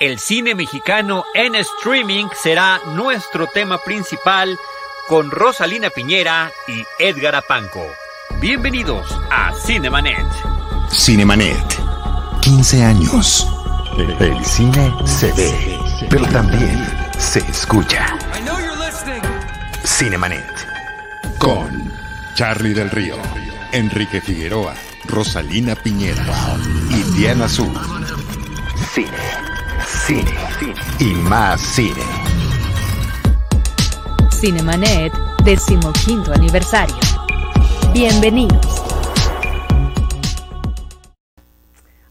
El cine mexicano en streaming será nuestro tema principal con Rosalina Piñera y Edgar Apanco. Bienvenidos a Cinemanet. Cinemanet. 15 años. El cine se ve, pero también se escucha. Cinemanet. Con Charlie del Río, Enrique Figueroa, Rosalina Piñera y Diana Azul. Cine, cine, y más cine. Cinemanet, decimoquinto aniversario. Bienvenidos.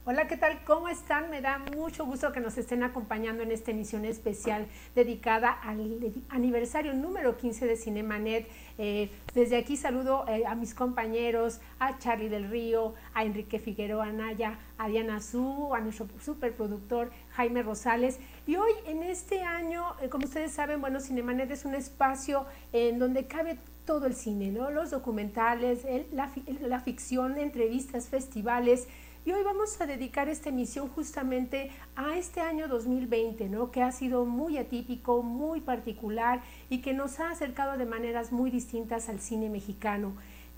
Hola, ¿qué tal? ¿Cómo están? Me da mucho gusto que nos estén acompañando en esta emisión especial dedicada al aniversario número 15 de Cinemanet. Eh, desde aquí saludo eh, a mis compañeros, a Charlie del Río, a Enrique Figueroa Naya, a Diana Zú, a nuestro superproductor Jaime Rosales. Y hoy en este año, eh, como ustedes saben, bueno, Cinemanet es un espacio en donde cabe todo el cine, ¿no? Los documentales, la, la ficción, entrevistas, festivales. Y hoy vamos a dedicar esta emisión justamente a este año 2020, ¿no? que ha sido muy atípico, muy particular y que nos ha acercado de maneras muy distintas al cine mexicano.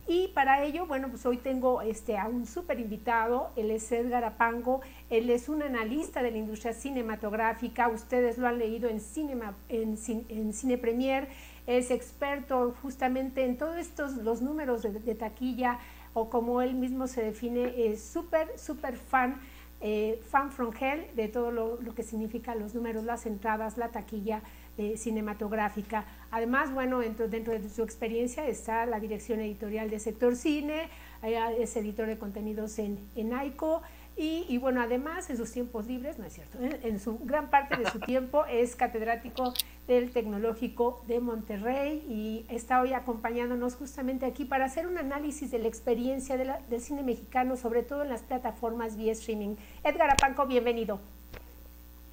Y para ello, bueno, pues hoy tengo este, a un súper invitado, él es Edgar Apango, él es un analista de la industria cinematográfica, ustedes lo han leído en, cinema, Cine Premier, es experto justamente en todos estos, los números de taquilla, o como él mismo se define, es súper, súper fan, eh, fan from hell de todo lo, lo, que significa los números, las entradas, la taquilla eh, cinematográfica. Además, bueno, dentro, dentro, de su experiencia está la dirección editorial de Sector Cine, es editor de contenidos en, en AICO, y, y, bueno, además en sus tiempos libres, no es cierto, en, en, su gran parte de su tiempo es catedrático del Tecnológico de Monterrey y está hoy acompañándonos justamente aquí para hacer un análisis de la experiencia de la, del cine mexicano, sobre todo en las plataformas vía streaming. Edgar Apanco, bienvenido.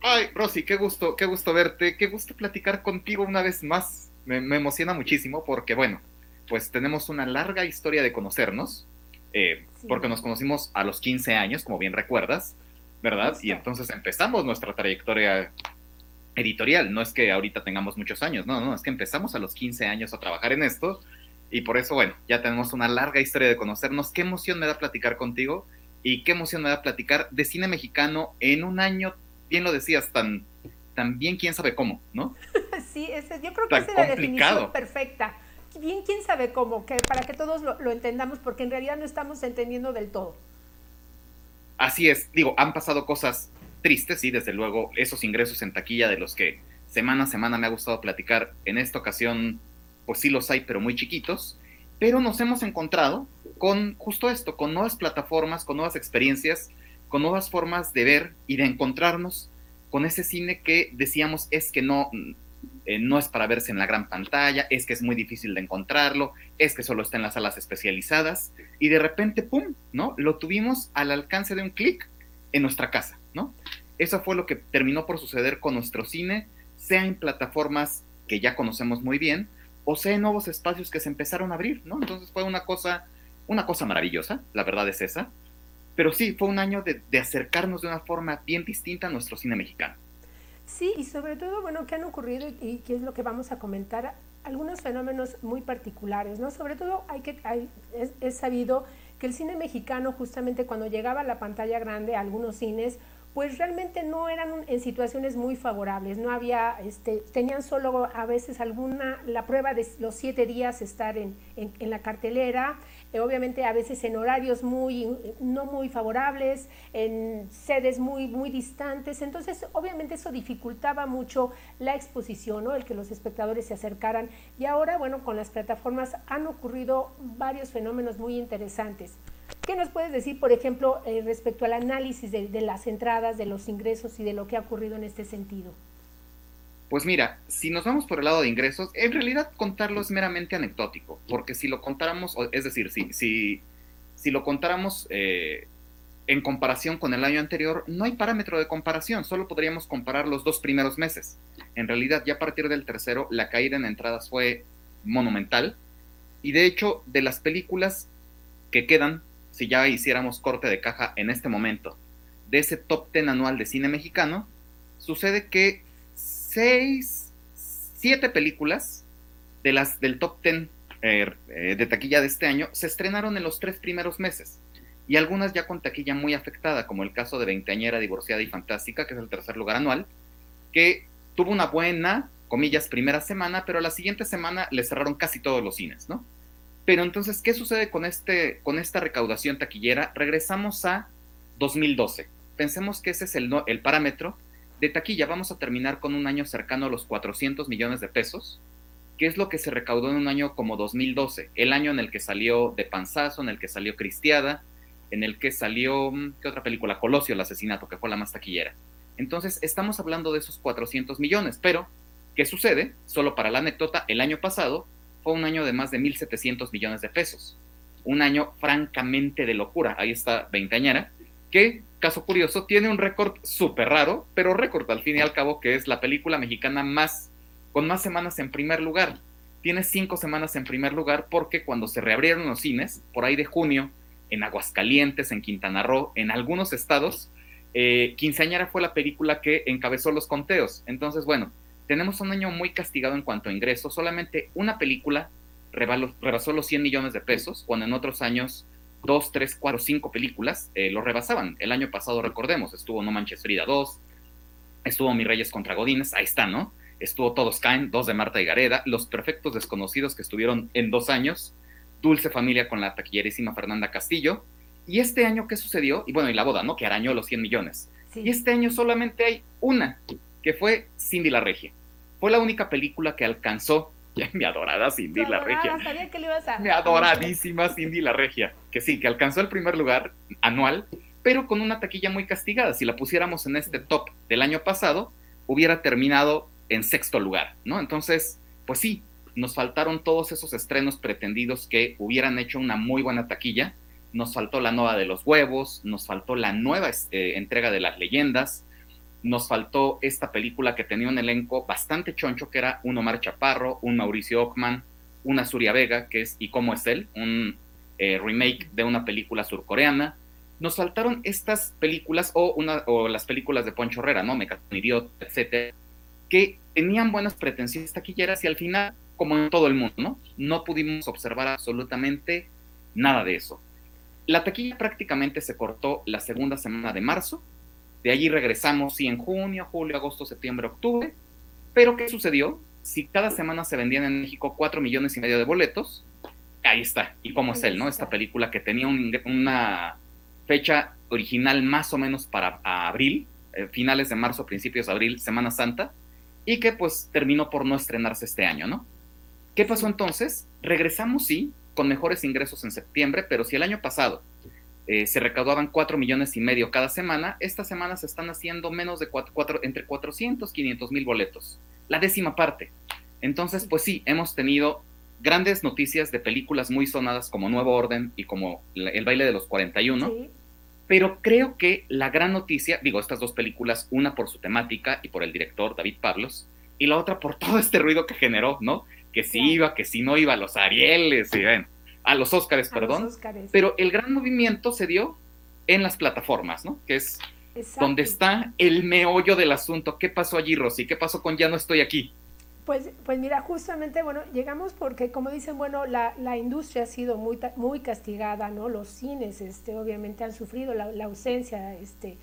Ay, Rosy, qué gusto, qué gusto verte, qué gusto platicar contigo una vez más. Me, me emociona muchísimo porque, bueno, pues tenemos una larga historia de conocernos eh, sí. porque nos conocimos a los 15 años, como bien recuerdas, ¿verdad? Y entonces empezamos nuestra trayectoria editorial. No es que ahorita tengamos muchos años, no, no, es que empezamos a los 15 años a trabajar en esto y por eso, bueno, ya tenemos una larga historia de conocernos. Qué emoción me da platicar contigo y qué emoción me da platicar de cine mexicano en un año, bien lo decías, tan, tan bien quién sabe cómo, ¿no? sí, ese, yo creo que esa es la definición perfecta bien quién sabe cómo, que para que todos lo, lo, entendamos, porque en realidad no estamos entendiendo del todo. Así es, digo, han pasado cosas tristes, sí, desde luego, esos ingresos en taquilla de los que semana a semana me ha gustado platicar, en esta ocasión, pues sí los hay, pero muy chiquitos, pero nos hemos encontrado con justo esto, con nuevas plataformas, con nuevas experiencias, con nuevas formas de ver y de encontrarnos con ese cine que decíamos es que no, eh, no es para verse en la gran pantalla, es que es muy difícil de encontrarlo, es que solo está en las salas especializadas, y de repente, ¡pum!, ¿no? Lo tuvimos al alcance de un clic en nuestra casa, ¿no? Eso fue lo que terminó por suceder con nuestro cine, sea en plataformas que ya conocemos muy bien, o sea en nuevos espacios que se empezaron a abrir, ¿no? Entonces fue una cosa, una cosa maravillosa, la verdad es esa, pero sí, fue un año de, de acercarnos de una forma bien distinta a nuestro cine mexicano. Sí, y sobre todo, bueno, ¿qué han ocurrido y qué es lo que vamos a comentar? Algunos fenómenos muy particulares, ¿no? Sobre todo hay que, hay, es, es, sabido que el cine mexicano, justamente cuando llegaba a la pantalla grande, a algunos cines, pues realmente no eran en situaciones muy favorables, no había, este, tenían solo a veces alguna, la prueba de los siete días estar en, en, en la cartelera, eh, obviamente a veces en horarios muy, no muy favorables, en sedes muy, muy distantes, entonces obviamente eso dificultaba mucho la exposición, ¿no? el que los espectadores se acercaran y ahora, bueno, con las plataformas han ocurrido varios fenómenos muy interesantes. ¿Qué nos puedes decir, por ejemplo, eh, respecto al análisis de, las entradas, de los ingresos y de lo que ha ocurrido en este sentido? Pues mira, si nos vamos por el lado de ingresos, en realidad contarlo es meramente anecdótico, porque si lo contáramos, es decir, si, si, si lo contáramos eh, en comparación con el año anterior, no hay parámetro de comparación, solo podríamos comparar los dos primeros meses. En realidad, ya a partir del tercero, la caída en entradas fue monumental, y de hecho, de las películas que quedan si ya hiciéramos corte de caja en este momento, de ese top 10 anual de cine mexicano, sucede que seis, siete películas de las del top ten eh, eh, de taquilla de este año se estrenaron en los tres primeros meses y algunas ya con taquilla muy afectada, como el caso de Veinteañera, Divorciada y Fantástica, que es el tercer lugar anual, que tuvo una buena, comillas, primera semana, pero la siguiente semana le cerraron casi todos los cines, ¿no? Pero entonces, ¿qué sucede con, este, con esta recaudación taquillera? Regresamos a 2012. Pensemos que ese es el, el parámetro de taquilla. Vamos a terminar con un año cercano a los 400 millones de pesos, que es lo que se recaudó en un año como 2012, el año en el que salió De Panzazo, en el que salió Cristiada, en el que salió, mm, ¿qué otra película? Colosio, el asesinato, que fue la más taquillera. Entonces, estamos hablando de esos 400 millones, pero, ¿qué sucede? Solo para la anécdota, el año pasado fue un año de más de 1.700 millones de pesos. Un año francamente de locura. Ahí está Veinteañera, que, caso curioso, tiene un récord súper raro, pero récord al fin y al cabo, que es la película mexicana más, con más semanas en primer lugar. Tiene cinco semanas en primer lugar porque cuando se reabrieron los cines, por ahí de junio, en Aguascalientes, en Quintana Roo, en algunos estados, eh, Quinceañera fue la película que encabezó los conteos. Entonces, bueno, tenemos un año muy castigado en cuanto a ingresos. Solamente una película rebasó los 100 millones de pesos, cuando en otros años dos, tres, cuatro, cinco películas eh, lo rebasaban. El año pasado, recordemos, estuvo No Manches Frida 2, estuvo Mi Reyes contra Godines, ahí está, ¿no? Estuvo Todos Caen, dos de Marta y Gareda, Los Perfectos Desconocidos que estuvieron en dos años, Dulce Familia con la taquillerísima Fernanda Castillo. Y este año, ¿qué sucedió? Y bueno, y la boda, ¿no? Que arañó los 100 millones. Y este año solamente hay una, que fue Cindy la Regia. Fue la única película que alcanzó, ya mi adorada Cindy la Regia. Sabía que le ibas a... Mi adoradísima Cindy la Regia. Que sí, que alcanzó el primer lugar anual, pero con una taquilla muy castigada. Si la pusiéramos en este top del año pasado, hubiera terminado en sexto lugar, ¿no? Entonces, pues sí, nos faltaron todos esos estrenos pretendidos que hubieran hecho una muy buena taquilla. Nos faltó la nueva de los huevos, nos faltó la nueva este, entrega de las leyendas, nos faltó esta película que tenía un elenco bastante choncho, que era un Omar Chaparro, un Mauricio Ockman, una Suria Vega, que es ¿Y cómo es él? Un eh, remake de una película surcoreana. Nos faltaron estas películas o, una, o las películas de Poncho Herrera, ¿no? Me Idiot, etcétera, que tenían buenas pretensiones taquilleras y al final como en todo el mundo, ¿no? No pudimos observar absolutamente nada de eso. La taquilla prácticamente se cortó la segunda semana de marzo, de allí regresamos, sí, en junio, julio, agosto, septiembre, octubre, pero ¿qué sucedió? Si cada semana se vendían en México cuatro millones y medio de boletos, ahí está, y cómo es él, ¿no? Esta película que tenía una fecha original más o menos para abril, eh, finales de marzo, principios de abril, Semana Santa, y que pues terminó por no estrenarse este año, ¿no? ¿Qué pasó entonces? Regresamos, sí, con mejores ingresos en septiembre, pero si el año pasado eh, se recaudaban 4 millones y medio cada semana, esta semana se están haciendo menos de 4, entre 400 y 500 mil boletos, la décima parte. Entonces, pues sí, hemos tenido grandes noticias de películas muy sonadas como Nuevo Orden y como El baile de los 41, pero creo que la gran noticia, digo, estas dos películas, una por su temática y por el director David Pablos, y la otra por todo este ruido que generó, ¿no? que si iba, que si no iba los Arieles, y, a los Óscares, perdón. Pero el gran movimiento se dio en las plataformas, ¿no? Que es donde está el meollo del asunto. ¿Qué pasó allí, Rosy? ¿Qué pasó con Ya no estoy aquí? Pues, pues mira, justamente, bueno, llegamos porque, como dicen, bueno, la, la industria ha sido muy, muy castigada, ¿no? Los cines, este, obviamente, han sufrido la, la ausencia, este,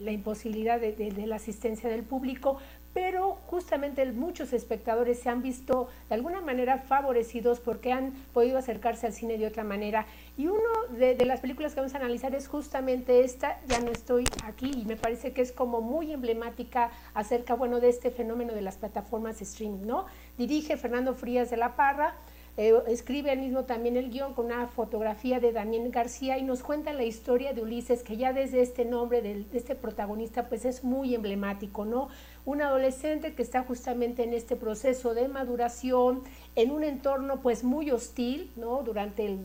la imposibilidad de, de, la asistencia del público, pero justamente muchos espectadores se han visto de alguna manera favorecidos porque han podido acercarse al cine de otra manera. Y uno de, las películas que vamos a analizar es justamente esta, Ya no estoy aquí, y me parece que es como muy emblemática acerca, bueno, de este fenómeno de las plataformas de streaming, ¿no? Dirige Fernando Frías de la Parra, eh, escribe él mismo también el guion con una fotografía de Daniel García y nos cuenta la historia de Ulises, que ya desde este nombre de, este protagonista pues es muy emblemático, ¿no? Un adolescente que está justamente en este proceso de maduración, en un entorno pues muy hostil, ¿no? Durante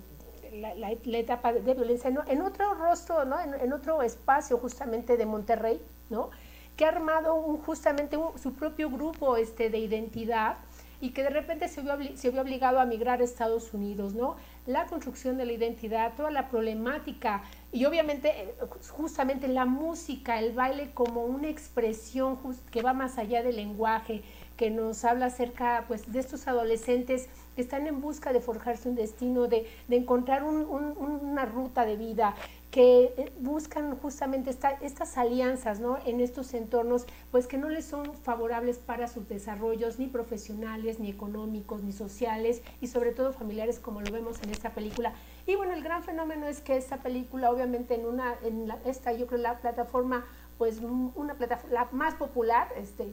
la, etapa de, violencia, en otro rostro, ¿no? En, otro espacio justamente de Monterrey, ¿no? Que ha armado justamente su propio grupo este, de identidad, y que de repente se vio, se vio obligado a migrar a Estados Unidos, ¿no? La construcción de la identidad, toda la problemática y obviamente eh, justamente la música, el baile como una expresión que va más allá del lenguaje, que nos habla acerca pues, de estos adolescentes que están en busca de forjarse un destino, de, encontrar una ruta de vida, que eh, buscan justamente estas alianzas ¿no? en estos entornos, pues que no les son favorables para sus desarrollos ni profesionales, ni económicos, ni sociales y sobre todo familiares como lo vemos en esta película. Y bueno, el gran fenómeno es que esta película obviamente en una, en esta yo creo la plataforma, pues una plataforma la más popular este,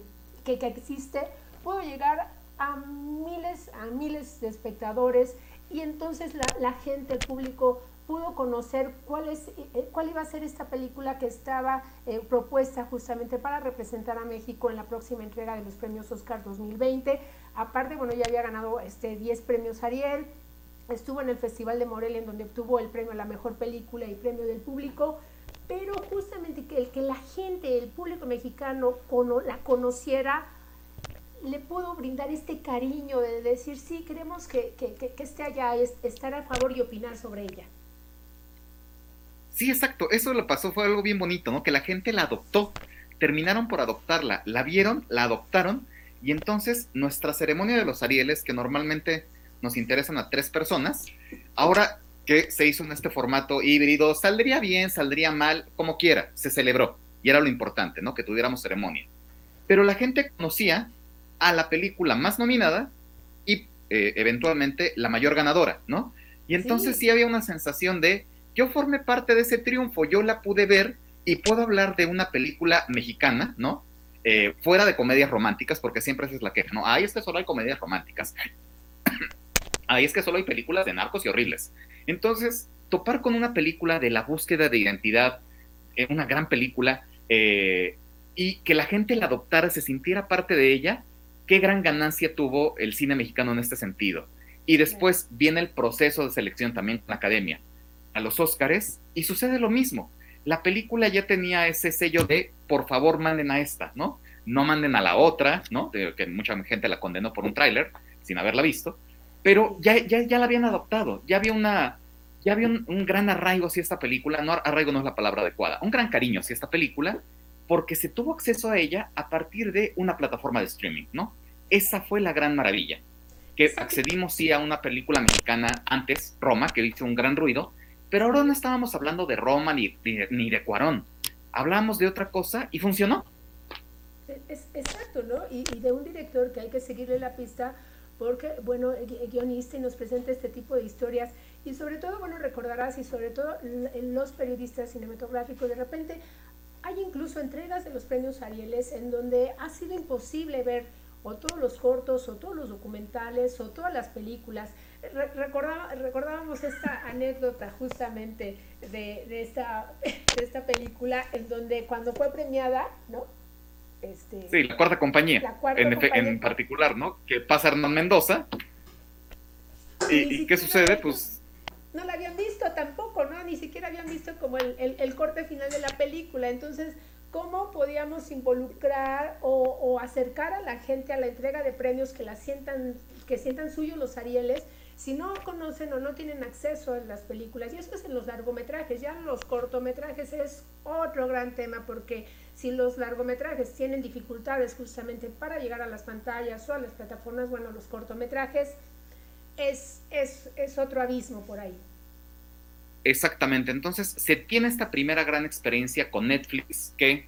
que, que existe, pudo llegar a miles, a miles de espectadores y entonces la, la gente, el público pudo conocer cuál, es, eh, cuál iba a ser esta película que estaba eh, propuesta justamente para representar a México en la próxima entrega de los premios Oscar 2020. Aparte, bueno, ya había ganado este, 10 premios Ariel, estuvo en el Festival de Morelia en donde obtuvo el premio a la mejor película y premio del público, pero justamente que el que la gente, el público mexicano la conociera, le pudo brindar este cariño de decir, sí, queremos que, que, que esté allá, estar a favor y opinar sobre ella. Sí, exacto. Eso lo pasó, fue algo bien bonito, ¿no? Que la gente la adoptó. Terminaron por adoptarla. La vieron, la adoptaron. Y entonces nuestra ceremonia de los Arieles, que normalmente nos interesan a tres personas, ahora que se hizo en este formato híbrido, saldría bien, saldría mal, como quiera, se celebró. Y era lo importante, ¿no? Que tuviéramos ceremonia. Pero la gente conocía a la película más nominada y eh, eventualmente la mayor ganadora, ¿no? Y entonces sí había una sensación de yo formé parte de ese triunfo, yo la pude ver y puedo hablar de una película mexicana, ¿no? Eh, fuera de comedias románticas, porque siempre esa es la queja, ¿no? Ahí es que solo hay comedias románticas. Ahí es que solo hay películas de narcos y horribles. Entonces, topar con una película de la búsqueda de identidad, eh, una gran película, eh, y que la gente la adoptara, se sintiera parte de ella, qué gran ganancia tuvo el cine mexicano en este sentido. Y después viene el proceso de selección también con la academia a los Óscares y sucede lo mismo. La película ya tenía ese sello de por favor manden a esta, ¿no? No manden a la otra, ¿no? que mucha gente la condenó por un tráiler sin haberla visto, pero ya, ya, ya la habían adoptado, ya había una, ya había un, gran arraigo hacia esta película, no arraigo no es la palabra adecuada, un gran cariño hacia esta película, porque se tuvo acceso a ella a partir de una plataforma de streaming, ¿no? Esa fue la gran maravilla, que accedimos sí a una película mexicana antes, Roma, que hizo un gran ruido, pero ahora no estábamos hablando de Roma ni, ni, de Cuarón. Hablamos de otra cosa y funcionó. Es, exacto, ¿no? Y, de un director que hay que seguirle la pista porque, bueno, guionista y nos presenta este tipo de historias y sobre todo, bueno, recordarás y sobre todo los periodistas cinematográficos, de repente hay incluso entregas de los premios Arieles en donde ha sido imposible ver o todos los cortos o todos los documentales o todas las películas recordábamos esta anécdota justamente de, esta, de esta película en donde cuando fue premiada, ¿no? Este, sí, la cuarta compañía, en, particular, ¿no? Que pasa Hernán Mendoza. ¿Y, qué sucede? Pues... No la habían visto tampoco, ¿no? Ni siquiera habían visto como el, el, corte final de la película. Entonces, ¿cómo podíamos involucrar o, o, acercar a la gente a la entrega de premios que la sientan, que sientan suyos los Arieles? Si no conocen o no tienen acceso a las películas, y eso es en los largometrajes, ya los cortometrajes es otro gran tema porque si los largometrajes tienen dificultades justamente para llegar a las pantallas o a las plataformas, bueno, los cortometrajes es, es, es otro abismo por ahí. Exactamente, entonces se tiene esta primera gran experiencia con Netflix que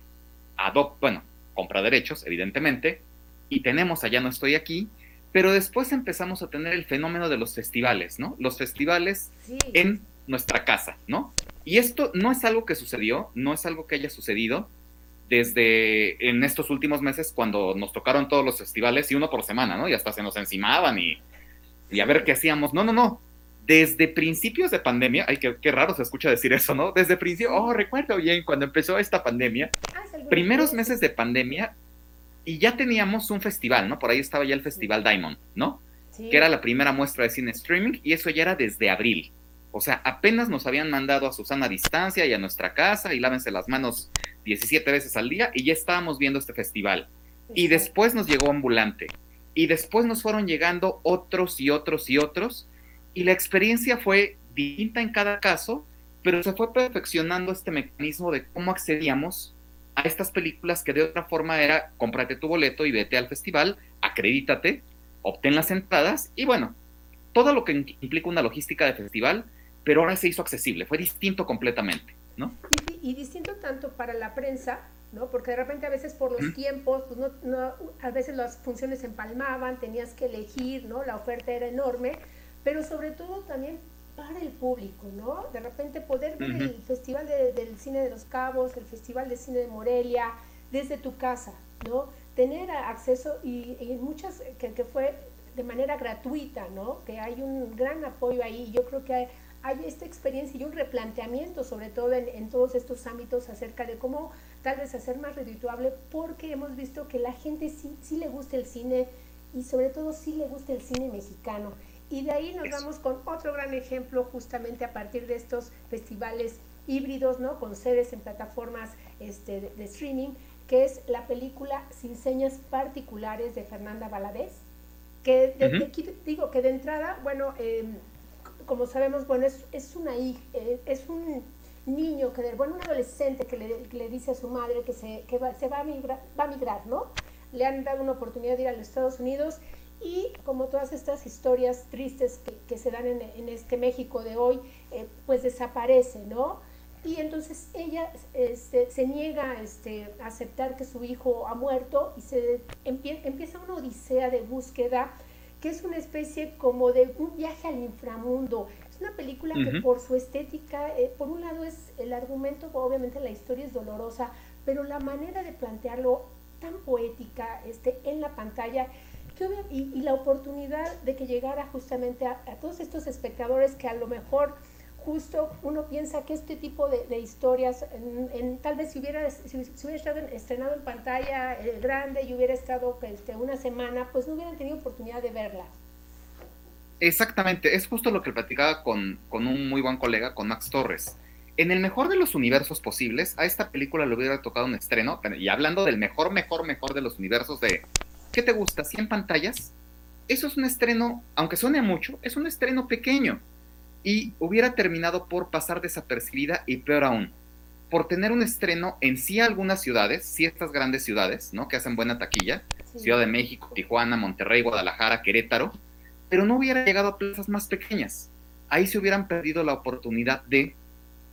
adopta, bueno, compra derechos, evidentemente, y tenemos allá no estoy aquí, pero después empezamos a tener el fenómeno de los festivales, ¿no? Los festivales en nuestra casa, ¿no? Y esto no es algo que sucedió, no es algo que haya sucedido desde en estos últimos meses cuando nos tocaron todos los festivales y uno por semana, ¿no? Y hasta se nos encimaban y, y a ver qué hacíamos. No, no, no. Desde principios de pandemia, ay, qué, qué raro se escucha decir eso, ¿no? Desde principio, oh, recuerdo bien, cuando empezó esta pandemia, ah, primeros meses de pandemia, y ya teníamos un festival, ¿no? Por ahí estaba ya el Festival Diamond, ¿no? Que era la primera muestra de cine streaming y eso ya era desde abril. O sea, apenas nos habían mandado a Susana a distancia y a nuestra casa y lávense las manos 17 veces al día y ya estábamos viendo este festival. Y después nos llegó Ambulante. y después nos fueron llegando otros y otros y otros, y la experiencia fue distinta en cada caso, pero se fue perfeccionando este mecanismo de cómo accedíamos a estas películas que de otra forma era cómprate tu boleto y vete al festival, acredítate, obtén las entradas y bueno, todo lo que implica una logística de festival, pero ahora se hizo accesible, fue distinto completamente, ¿no? Y, distinto tanto para la prensa, ¿no? Porque de repente a veces por los tiempos, pues no, a veces las funciones se empalmaban, tenías que elegir, ¿no? La oferta era enorme, pero sobre todo también para el público, ¿no? De repente poder ver el Festival del Cine de los Cabos, el Festival de Cine de Morelia, desde tu casa, ¿no? Tener acceso y, en muchas, que, que, fue de manera gratuita, ¿no? Que hay un gran apoyo ahí. Yo creo que hay, hay esta experiencia y un replanteamiento, sobre todo en, en, todos estos ámbitos, acerca de cómo tal vez hacer más redituable, porque hemos visto que la gente sí, sí le gusta el cine y sobre todo sí le gusta el cine mexicano. Y de ahí nos vamos con otro gran ejemplo justamente a partir de estos festivales híbridos, ¿no? Con sedes en plataformas este, de, streaming, que es la película Sin Señas Particulares de Fernanda Valadez, que digo que de entrada, bueno, em, como sabemos, bueno, es, es una eh, es un niño, que bueno, un adolescente que le, le dice a su madre que se, que va, se va a, migrar, va a migrar, ¿no? Le han dado una oportunidad de ir a los Estados Unidos y como todas estas historias tristes que, se dan en, este México de hoy, eh, pues desaparece, ¿no? Y entonces ella este, se niega este, a aceptar que su hijo ha muerto y se empieza una odisea de búsqueda que es una especie como de un viaje al inframundo. Es una película que por su estética, eh, por un lado es el argumento, obviamente la historia es dolorosa, pero la manera de plantearlo tan poética este, en la pantalla y, la oportunidad de que llegara justamente a, todos estos espectadores que a lo mejor justo uno piensa que este tipo de, historias, en, tal vez si hubiera, si, hubiera estado estrenado en pantalla eh, grande y hubiera estado este, una semana, pues no hubieran tenido oportunidad de verla. Exactamente, es justo lo que platicaba con, con un muy buen colega, con Max Torres. En el mejor de los universos posibles, a esta película le hubiera tocado un estreno, y hablando del mejor, mejor, mejor de los universos de ¿qué te gusta? ¿100 pantallas? Eso es un estreno, aunque suene mucho, es un estreno pequeño. Y hubiera terminado por pasar desapercibida y peor aún, por tener un estreno en sí algunas ciudades, sí estas grandes ciudades, ¿no? Que hacen buena taquilla, Ciudad de México, Tijuana, Monterrey, Guadalajara, Querétaro, pero no hubiera llegado a plazas más pequeñas. Ahí se hubieran perdido la oportunidad de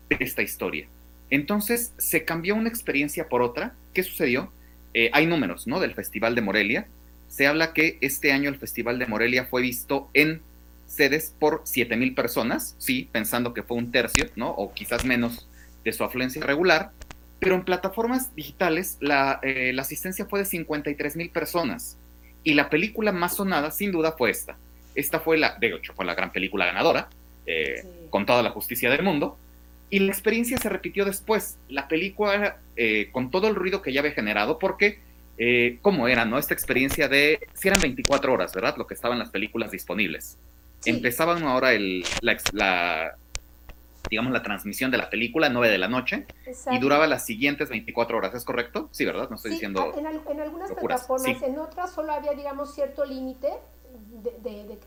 esta historia. Entonces se cambió una experiencia por otra. ¿Qué sucedió? Eh, hay números, ¿no? Del Festival de Morelia. Se habla que este año el Festival de Morelia fue visto en sedes por 7 mil personas, sí, pensando que fue un tercio, ¿no? O quizás menos de su afluencia regular, pero en plataformas digitales la, eh, la asistencia fue de 53 mil personas. Y la película más sonada, sin duda, fue esta. Esta fue la, de hecho, fue la gran película ganadora, eh, con toda la justicia del mundo. Y la experiencia se repitió después. La película, eh, con todo el ruido que ya había generado, porque, eh, ¿cómo era, no? Esta experiencia de, si eran 24 horas, ¿verdad? Lo que estaban las películas disponibles. Empezaban ahora el, la, digamos, la transmisión de la película, 9 de la noche, y duraba las siguientes 24 horas, ¿es correcto? Sí, ¿verdad? No estoy diciendo. En, en algunas plataformas, en otras solo había, digamos, cierto límite, de,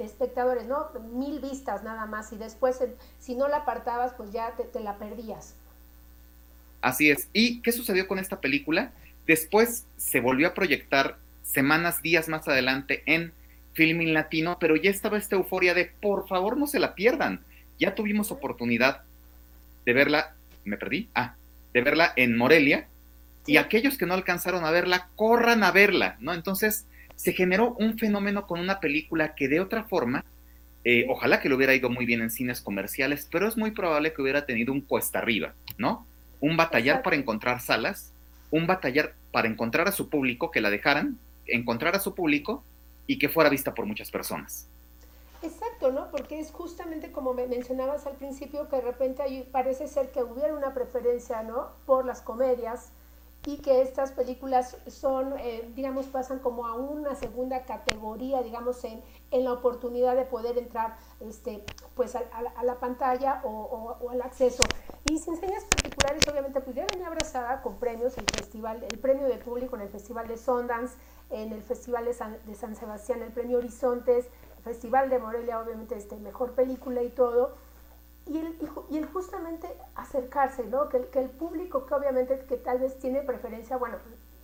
espectadores, ¿no? Mil vistas nada más y después si no la apartabas pues ya te, la perdías. Así es. ¿Y qué sucedió con esta película? Después se volvió a proyectar semanas, días más adelante en Filming Latino, pero ya estaba esta euforia de por favor no se la pierdan. Ya tuvimos oportunidad de verla, me perdí, ah, de verla en Morelia, y aquellos que no alcanzaron a verla, corran a verla, ¿no? Entonces, se generó un fenómeno con una película que de otra forma, eh, ojalá que lo hubiera ido muy bien en cines comerciales, pero es muy probable que hubiera tenido un cuesta arriba, ¿no? Un batallar para encontrar salas, un batallar para encontrar a su público, que la dejaran, encontrar a su público y que fuera vista por muchas personas. Exacto, ¿no? Porque es justamente como me mencionabas al principio, que de repente parece ser que hubiera una preferencia, ¿no? Por las comedias, y que estas películas son, eh, digamos, pasan como a una segunda categoría, digamos, en, en la oportunidad de poder entrar este, pues a, la pantalla o, al acceso. y sin señas particulares, obviamente, pues ya venía abrazada con premios, el festival, el premio de público en el Festival de Sundance, en el Festival de San, de San Sebastián, el premio Horizontes, el Festival de Morelia, obviamente, este, mejor película y todo. Y el, y el justamente acercarse, ¿no? Que, que el público, que obviamente, que tal vez tiene preferencia, bueno,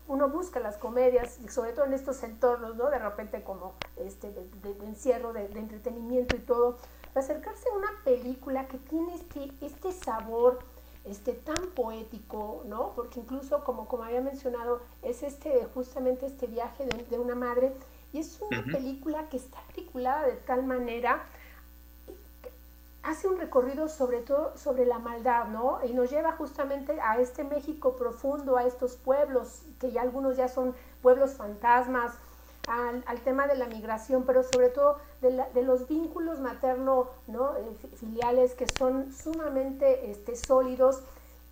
uno busca las comedias, sobre todo en estos entornos, ¿no? De repente como este, de, encierro, de, entretenimiento y todo, acercarse a una película que tiene este, este sabor este, tan poético, ¿no? Porque incluso, como, como había mencionado, es este, justamente este viaje de, una madre y es una película que está articulada de tal manera hace un recorrido sobre todo sobre la maldad, ¿no? Y nos lleva justamente a este México profundo, a estos pueblos, que ya algunos ya son pueblos fantasmas, al, tema de la migración, pero sobre todo de, los vínculos materno, ¿no? Eh, filiales que son sumamente este, sólidos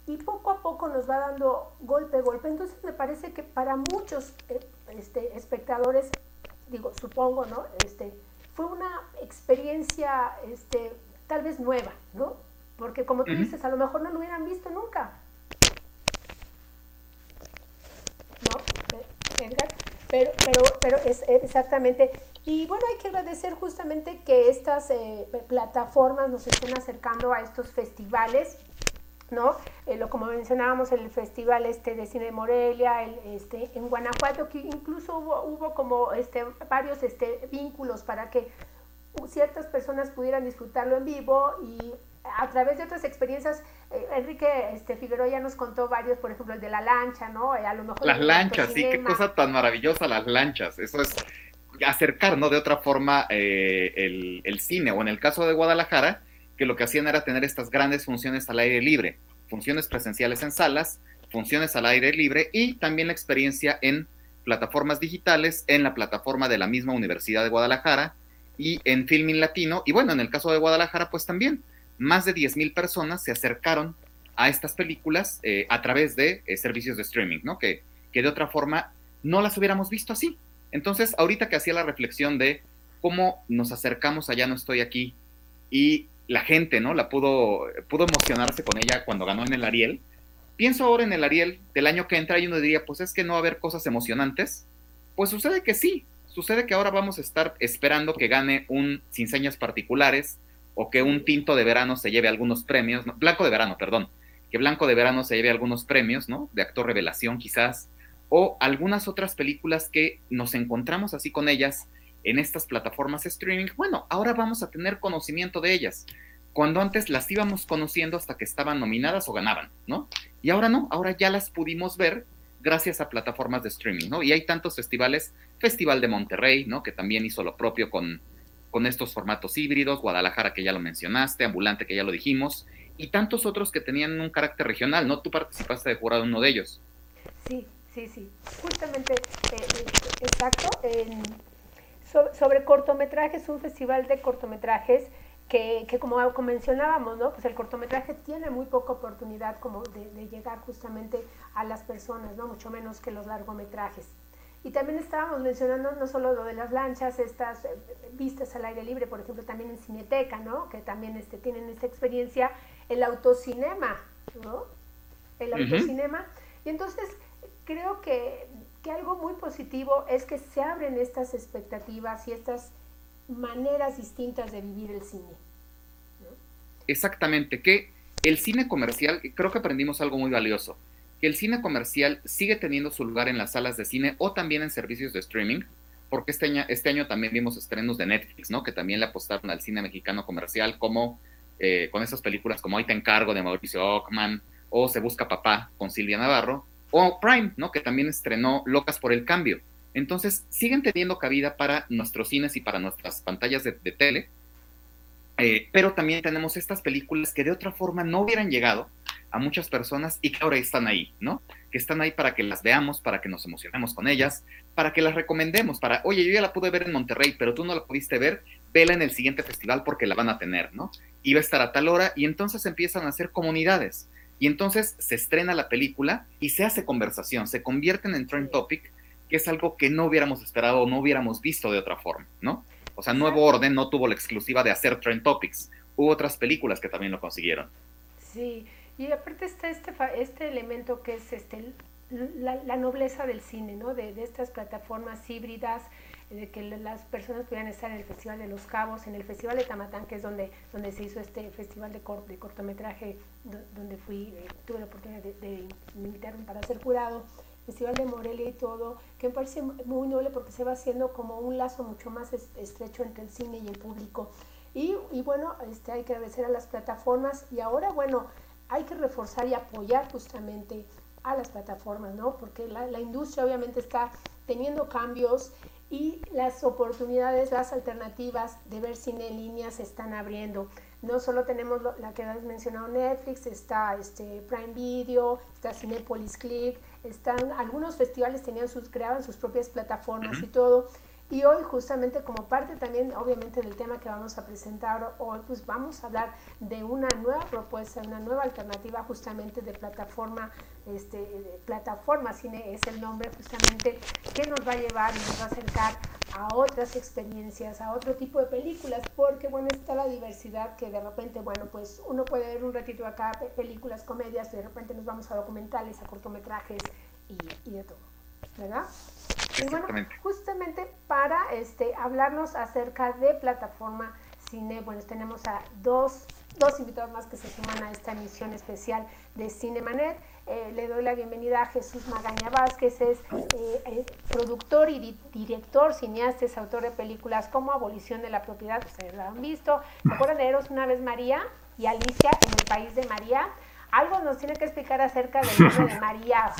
y poco a poco nos va dando golpe golpe. Entonces me parece que para muchos eh, este, espectadores, digo, supongo, ¿no? Este, fue una experiencia este, tal vez nueva, ¿no? Porque como tú dices, a lo mejor no lo hubieran visto nunca. ¿No? Edgar, pero, pero, pero es exactamente. Y bueno, hay que agradecer justamente que estas eh, plataformas nos estén acercando a estos festivales, ¿no? Eh, lo, como mencionábamos, el festival este de cine de Morelia, el, este, en Guanajuato, que incluso hubo, hubo como este, varios este, vínculos para que ciertas personas pudieran disfrutarlo en vivo y a través de otras experiencias, eh, Enrique este, Figueroa ya nos contó varios, por ejemplo, el de la lancha, ¿no? Eh, a lo mejor... Las lanchas, sí, qué cosa tan maravillosa las lanchas. Eso es acercar, ¿no? De otra forma eh, el, el, cine, o en el caso de Guadalajara, que lo que hacían era tener estas grandes funciones al aire libre, funciones presenciales en salas, funciones al aire libre y también la experiencia en plataformas digitales, en la plataforma de la misma Universidad de Guadalajara, y en Filming Latino. Y bueno, en el caso de Guadalajara, pues también más de 10.000 personas se acercaron a estas películas eh, a través de eh, servicios de streaming, ¿no? Que, que de otra forma no las hubiéramos visto así. Entonces, ahorita que hacía la reflexión de cómo nos acercamos allá no estoy aquí y la gente, ¿no? La pudo, pudo emocionarse con ella cuando ganó en el Ariel. Pienso ahora en el Ariel del año que entra y uno diría, pues es que no va a haber cosas emocionantes. Pues sucede que sí, Sucede que ahora vamos a estar esperando que gane un sin señas particulares o que un tinto de verano se lleve algunos premios, blanco de verano, perdón, que blanco de verano se lleve algunos premios, ¿no? De actor revelación quizás, o algunas otras películas que nos encontramos así con ellas en estas plataformas streaming. Bueno, ahora vamos a tener conocimiento de ellas, cuando antes las íbamos conociendo hasta que estaban nominadas o ganaban, ¿no? Y ahora no, ahora ya las pudimos ver gracias a plataformas de streaming, ¿no? Y hay tantos festivales, Festival de Monterrey, ¿no? Que también hizo lo propio con, con estos formatos híbridos, Guadalajara, que ya lo mencionaste, Ambulante, que ya lo dijimos, y tantos otros que tenían un carácter regional, ¿no? Tú participaste de jurado en uno de ellos. Sí, sí, sí. Justamente, eh, exacto. sobre cortometrajes, un festival de cortometrajes que, como, mencionábamos, ¿no? Pues el cortometraje tiene muy poca oportunidad como de, llegar justamente a las personas, ¿no? Mucho menos que los largometrajes. Y también estábamos mencionando no solo lo de las lanchas, estas eh, vistas al aire libre, por ejemplo, también en Cineteca, ¿no? Que también este, tienen esta experiencia, el autocinema, ¿no? El autocinema. Y entonces creo que, que algo muy positivo es que se abren estas expectativas y estas maneras distintas de vivir el cine. Exactamente, que el cine comercial, creo que aprendimos algo muy valioso, que el cine comercial sigue teniendo su lugar en las salas de cine o también en servicios de streaming, porque este año, este también vimos estrenos de Netflix, ¿no? Que también le apostaron al cine mexicano comercial, como eh, con esas películas como Hoy te encargo de Mauricio Ockman, o Se busca papá con Silvia Navarro, o Prime, ¿no? Que también estrenó Locas por el Cambio. Entonces, siguen teniendo cabida para nuestros cines y para nuestras pantallas de, tele, eh, pero también tenemos estas películas que de otra forma no hubieran llegado a muchas personas y que ahora están ahí, ¿no? Que están ahí para que las veamos, para que nos emocionemos con ellas, para que las recomendemos, para, oye, yo ya la pude ver en Monterrey, pero tú no la pudiste ver, vela en el siguiente festival porque la van a tener, ¿no? Y va a estar a tal hora y entonces empiezan a hacer comunidades. Y entonces se estrena la película y se hace conversación, se convierten en trend topic que es algo que no hubiéramos esperado o no hubiéramos visto de otra forma, ¿no? O sea, Nuevo Orden no tuvo la exclusiva de hacer Trend Topics. Hubo otras películas que también lo consiguieron. Sí, Y aparte está este, este elemento que es este, la, nobleza del cine, ¿no? De, de, estas plataformas híbridas, de que las personas pudieran estar en el Festival de los Cabos, en el Festival de Tamatán, que es donde, donde se hizo este festival de, de cortometraje, donde fui, eh, tuve la oportunidad de, de para ser jurado. Festival de Morelia y todo, que me parece muy noble porque se va haciendo como un lazo mucho más estrecho entre el cine y el público. Y, y, bueno, este, hay que agradecer a las plataformas y ahora, bueno, hay que reforzar y apoyar justamente a las plataformas, ¿no? Porque la, la industria obviamente está teniendo cambios y las oportunidades, las alternativas de ver cine en línea se están abriendo. No solo tenemos la que has mencionado Netflix, está este Prime Video, está Cinepolis Click, están algunos festivales tenían sus creaban sus propias plataformas y todo. Y hoy justamente como parte también obviamente del tema que vamos a presentar hoy, pues vamos a hablar de una nueva propuesta, una nueva alternativa justamente de plataforma, este, plataforma cine es el nombre justamente que nos va a llevar nos va a acercar a otras experiencias, a otro tipo de películas, porque bueno, está la diversidad que de repente, bueno, pues uno puede ver un ratito acá películas, comedias, de repente nos vamos a documentales, a cortometrajes y, y de todo, ¿verdad? Y bueno, justamente para este, hablarnos acerca de plataforma cine, bueno, tenemos a dos, dos invitados más que se suman a esta emisión especial de Cinemanet. Eh, le doy la bienvenida a Jesús Magaña Vázquez, es eh, eh, productor y director, cineasta, es autor de películas como Abolición de la Propiedad, ustedes lo han visto. ¿Se acuerdan de Eros una vez María y Alicia en el País de María? Algo nos tiene que explicar acerca del nombre de María,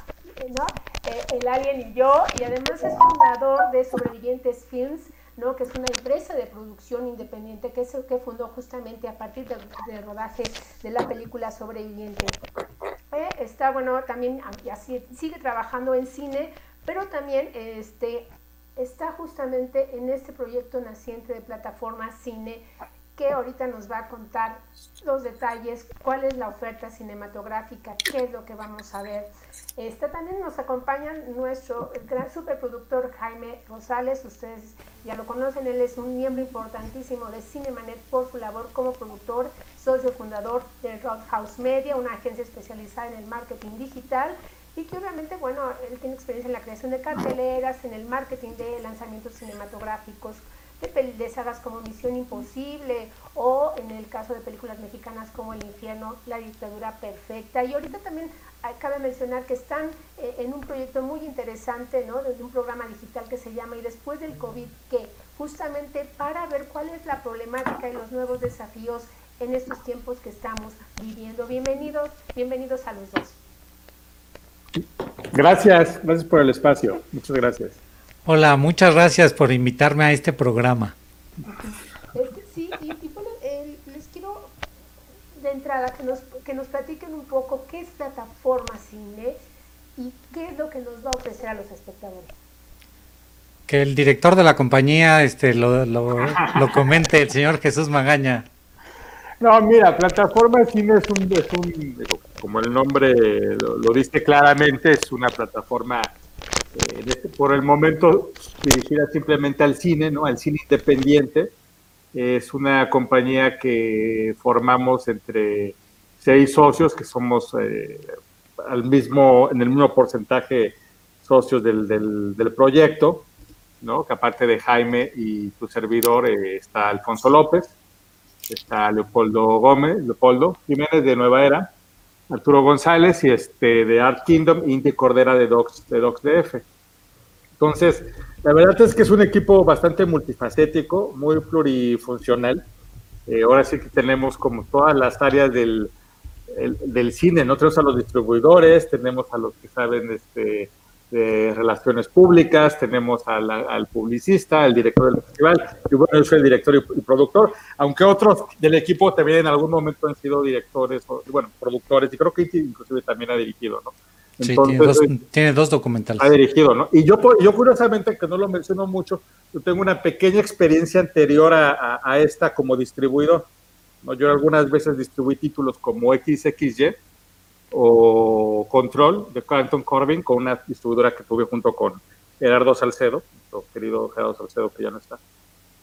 ¿no? Eh, el Alien y yo, y además es fundador de Sobrevivientes Films, ¿no? que es una empresa de producción independiente que es el que fundó justamente a partir del, rodaje de la película Sobreviviente. Eh, está, bueno, también sigue trabajando en cine, pero también este, está justamente en este proyecto naciente de plataforma cine que ahorita nos va a contar los detalles, cuál es la oferta cinematográfica, qué es lo que vamos a ver. Esta también nos acompaña nuestro gran superproductor Jaime Rosales, ustedes ya lo conocen, él es un miembro importantísimo de Cinemanet por su labor como productor, socio fundador de Rockhouse Media, una agencia especializada en el marketing digital y que obviamente, bueno, él tiene experiencia en la creación de carteleras, en el marketing de lanzamientos cinematográficos, de, sagas como Misión Imposible o en el caso de películas mexicanas como El Infierno, La Dictadura Perfecta. Y ahorita también cabe mencionar que están eh, en un proyecto muy interesante, ¿no? De un programa digital que se llama Y después del COVID, que justamente para ver cuál es la problemática y los nuevos desafíos en estos tiempos que estamos viviendo. Bienvenidos, bienvenidos a los dos. Gracias, gracias por el espacio. Muchas gracias. Hola, muchas gracias por invitarme a este programa. Este, sí, y, bueno, les quiero de entrada que nos, que nos platiquen un poco qué es plataforma cine y qué es lo que nos va a ofrecer a los espectadores. Que el director de la compañía este, lo, lo, comente, el señor Jesús Magaña. No, mira, plataforma cine es un, es un como el nombre lo, lo dice claramente, es una plataforma este, por el momento dirigida simplemente al cine, ¿no? Al cine independiente. Es una compañía que formamos entre seis socios, que somos eh, al mismo, en el mismo porcentaje socios del, del, proyecto, ¿no? Que aparte de Jaime y tu servidor eh, está Alfonso López, está Leopoldo Gómez, Leopoldo Jiménez de Nueva Era, Arturo González y este de Art Kingdom, Indy Cordera de Docs, de Docs DF. Entonces, la verdad es que es un equipo bastante multifacético, muy plurifuncional. Eh, ahora sí que tenemos como todas las áreas del, del cine, ¿no? Tenemos a los distribuidores, tenemos a los que saben este, de relaciones públicas, tenemos al publicista, al director del festival, y bueno, yo soy el director y, productor, aunque otros del equipo también en algún momento han sido directores, o, bueno, productores, y creo que inclusive también ha dirigido, ¿no? Entonces, sí, tiene dos, documentales. Ha dirigido, ¿no? Y yo, yo curiosamente, que no lo menciono mucho, yo tengo una pequeña experiencia anterior a, a esta como distribuidor, ¿no? Yo algunas veces distribuí títulos como XXY, o Control de Canton Corbin con una distribuidora que tuve junto con Gerardo Salcedo, nuestro querido Gerardo Salcedo que ya no está.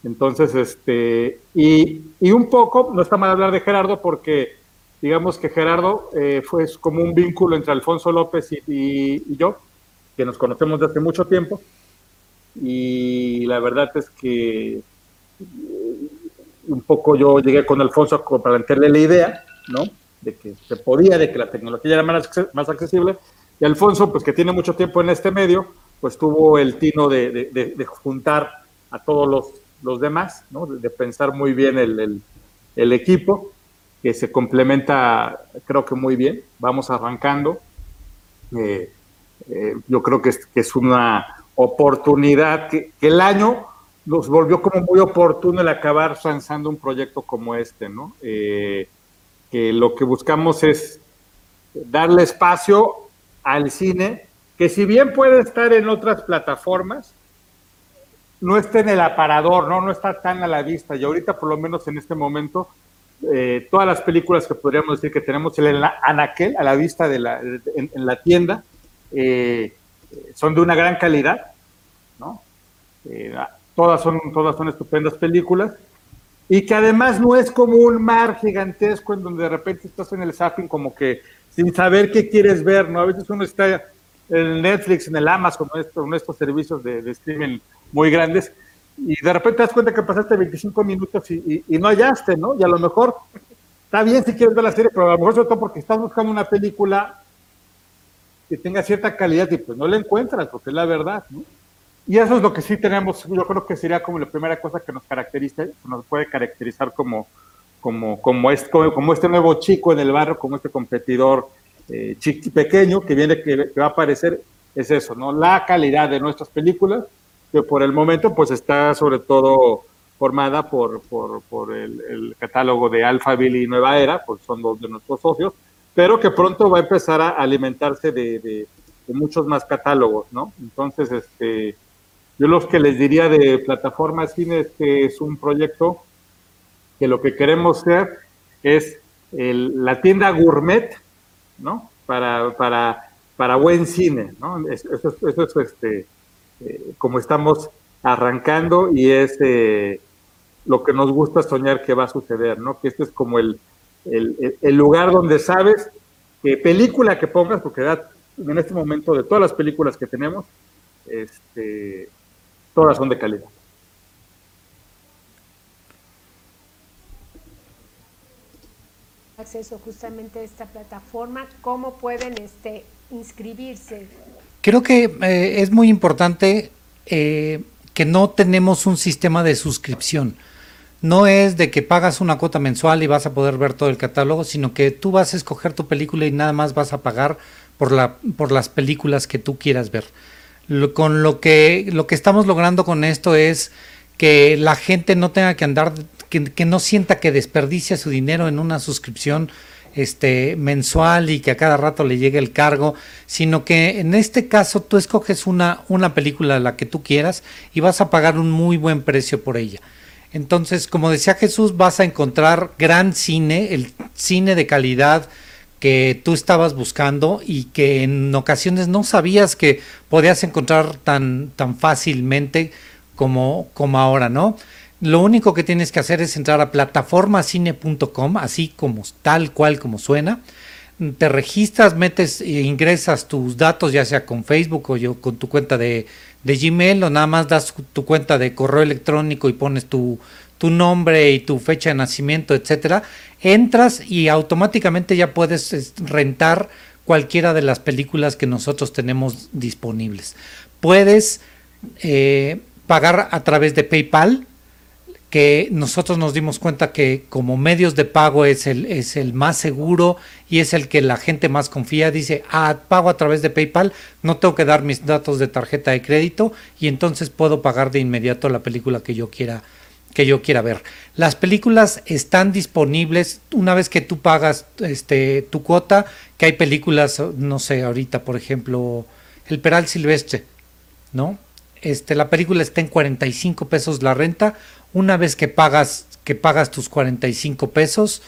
Entonces, este, y, y, un poco, no está mal hablar de Gerardo porque digamos que Gerardo eh, fue como un vínculo entre Alfonso López y, yo, que nos conocemos desde hace mucho tiempo. Y la verdad es que eh, un poco yo llegué con Alfonso para plantearle la idea, ¿no? De que se podía, de que la tecnología era más, accesible. Y Alfonso, pues que tiene mucho tiempo en este medio, pues tuvo el tino de, juntar a todos los, los demás, ¿no? De, pensar muy bien el, el, equipo que se complementa creo que muy bien. Vamos arrancando. Eh, eh, yo creo que es, es una oportunidad que, el año nos volvió como muy oportuno el acabar lanzando un proyecto como este, ¿no? Eh, que lo que buscamos es darle espacio al cine, que si bien puede estar en otras plataformas, no está en el aparador, ¿no? No está tan a la vista. Y ahorita, por lo menos en este momento, eh, todas las películas que podríamos decir que tenemos en la a la vista de la, en, la tienda eh, son de una gran calidad, ¿no? Eh, todas, son, todas son estupendas películas y que además no es como un mar gigantesco en donde de repente estás en el zapping como que sin saber qué quieres ver, ¿no? A veces uno está en Netflix, en el Amazon, en estos servicios de, streaming muy grandes y de repente te das cuenta que pasaste 25 minutos y, no hallaste, ¿no? Y a lo mejor está bien si quieres ver la serie, pero a lo mejor sobre todo porque estás buscando una película que tenga cierta calidad y pues no la encuentras, porque es la verdad, ¿no? Y eso es lo que sí tenemos, yo creo que sería como la primera cosa que nos caracteriza, nos puede caracterizar como, como, como, este, como este nuevo chico en el barrio, como este competidor eh, pequeño que viene, que, va a aparecer, es eso, ¿no? La calidad de nuestras películas que por el momento pues está sobre todo formada por, por, el, catálogo de Alphaville y Nueva Era, pues son dos de nuestros socios, pero que pronto va a empezar a alimentarse de, muchos más catálogos, ¿no? Entonces, este, yo lo que les diría de Plataforma Cine es que es un proyecto que lo que queremos ser es la tienda gourmet, ¿no? Para, para, para buen cine, ¿no? Eso, es este, eh, como estamos arrancando y es eh, lo que nos gusta soñar que va a suceder, ¿no? Que este es como el, el, lugar donde sabes que película que pongas, porque en este momento de todas las películas que tenemos, este, todas son de calidad. acceso justamente a esta plataforma, cómo pueden este, inscribirse. Creo que eh, es muy importante eh, que no tenemos un sistema de suscripción. No es de que pagas una cuota mensual y vas a poder ver todo el catálogo, sino que tú vas a escoger tu película y nada más vas a pagar por, la, por las películas que tú quieras ver. Con lo que, lo que estamos logrando con esto es que la gente no tenga que andar, que, que no sienta que desperdicia su dinero en una suscripción este, mensual y que a cada rato le llegue el cargo, sino que en este caso tú escoges una, una película la que tú quieras y vas a pagar un muy buen precio por ella. Entonces, como decía Jesús, vas a encontrar gran cine, el cine de calidad que tú estabas buscando y que en ocasiones no sabías que podías encontrar tan, tan fácilmente como, como ahora, ¿no? Lo único que tienes que hacer es entrar a plataformacine.com, así como tal cual como suena. Te registras, metes e ingresas tus datos, ya sea con Facebook o yo con tu cuenta de, Gmail, o nada más das tu cuenta de correo electrónico y pones tu, tu nombre y tu fecha de nacimiento, etcétera. Entras y automáticamente ya puedes rentar cualquiera de las películas que nosotros tenemos disponibles. Puedes eh, pagar a través de PayPal que nosotros nos dimos cuenta que como medios de pago es el, es el más seguro y es el que la gente más confía. Dice, ah, pago a través de PayPal, no tengo que dar mis datos de tarjeta de crédito y entonces puedo pagar de inmediato la película que yo quiera que yo quiera ver. Las películas están disponibles una vez que tú pagas este tu cuota, que hay películas, no sé, ahorita por ejemplo, El Peral Silvestre, ¿no? Este, la película está en 45 pesos la renta una vez que pagas, que pagas tus 45 pesos,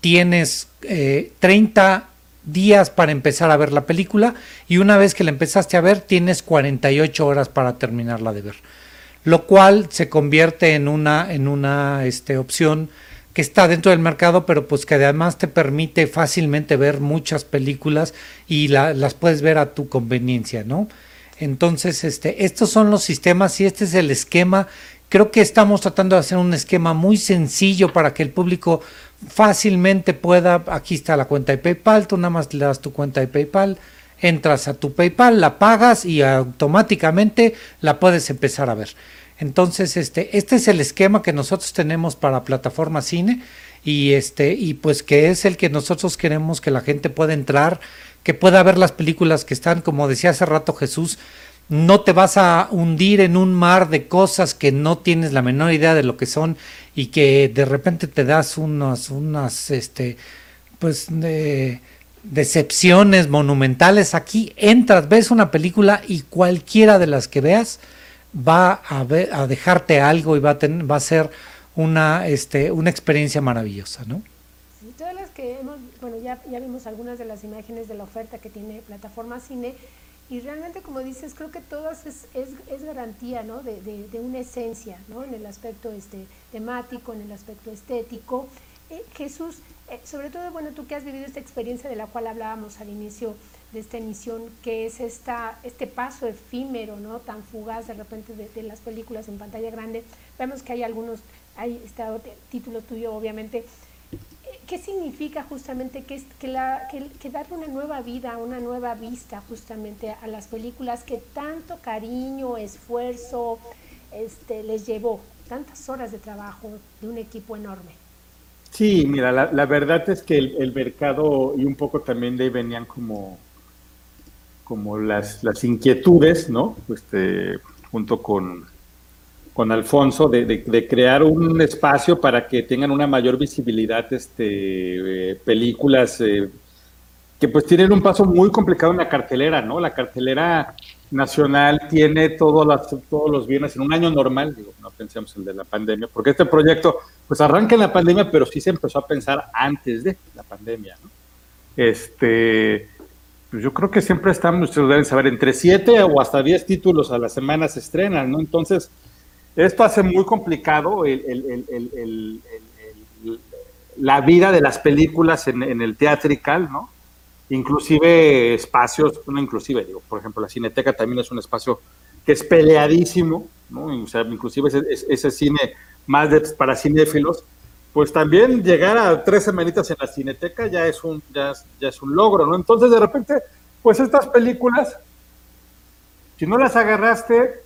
tienes 30 eh, días para empezar a ver la película y una vez que la empezaste a ver tienes 48 horas para terminarla de ver. Lo cual se convierte en una, en una este, opción que está dentro del mercado, pero pues que además te permite fácilmente ver muchas películas y las puedes ver a tu conveniencia, ¿no? Entonces, este, estos son los sistemas y este es el esquema. Creo que estamos tratando de hacer un esquema muy sencillo para que el público fácilmente pueda, aquí está la cuenta de PayPal, tú nada más le das tu cuenta de PayPal, entras a tu PayPal, la pagas y automáticamente la puedes empezar a ver. Entonces, este, este es el esquema que nosotros tenemos para plataforma cine y este, y pues que es el que nosotros queremos que la gente pueda entrar, que pueda ver las películas que están, como decía hace rato Jesús, no te vas a hundir en un mar de cosas que no tienes la menor idea de lo que son y que de repente te das unas, unas, este, pues, de decepciones monumentales. Aquí entras, ves una película y cualquiera de las que veas va a, ver, a dejarte algo y va a, tener, va a ser una, este, una experiencia maravillosa, ¿no? todas las que hemos, bueno, ya, ya vimos algunas de las imágenes de la oferta que tiene Plataforma Cine y realmente, como dices, creo que todas es, es, es garantía ¿no? de, de, una esencia ¿no? en el aspecto este, temático, en el aspecto estético. Eh, Jesús, eh, sobre todo, bueno, tú que has vivido esta experiencia de la cual hablábamos al inicio de esta emisión, que es esta, este paso efímero, ¿no? tan fugaz de repente de, las películas en pantalla grande. Vemos que hay algunos, hay este título tuyo, obviamente, ¿Qué significa justamente que, que, la, que, darle una nueva vida, una nueva vista justamente a las películas que tanto cariño, esfuerzo este, les llevó? Tantas horas de trabajo de un equipo enorme. Sí, mira, la, verdad es que el, mercado y un poco también de ahí venían como, como las, las inquietudes, ¿no? Este, junto con, con Alfonso de, crear un espacio para que tengan una mayor visibilidad este, eh, películas eh, que pues tienen un paso muy complicado en la cartelera, ¿no? La cartelera nacional tiene todos, las, todos los viernes en un año normal, digo, no pensemos el de la pandemia, porque este proyecto pues arranca en la pandemia, pero sí se empezó a pensar antes de la pandemia, ¿no? Este, pues yo creo que siempre estamos, ustedes deben saber, entre siete o hasta diez títulos a la semana se estrenan, ¿no? Entonces, esto hace muy complicado la vida de las películas en, el teatrical, ¿no? Inclusive espacios, no inclusive, digo, por ejemplo, la Cineteca también es un espacio que es peleadísimo, ¿no? O sea, inclusive ese, cine más de, para cinéfilos, pues también llegar a tres semanitas en la Cineteca ya es un, ya, ya es un logro, ¿no? Entonces, de repente, pues estas películas, si no las agarraste,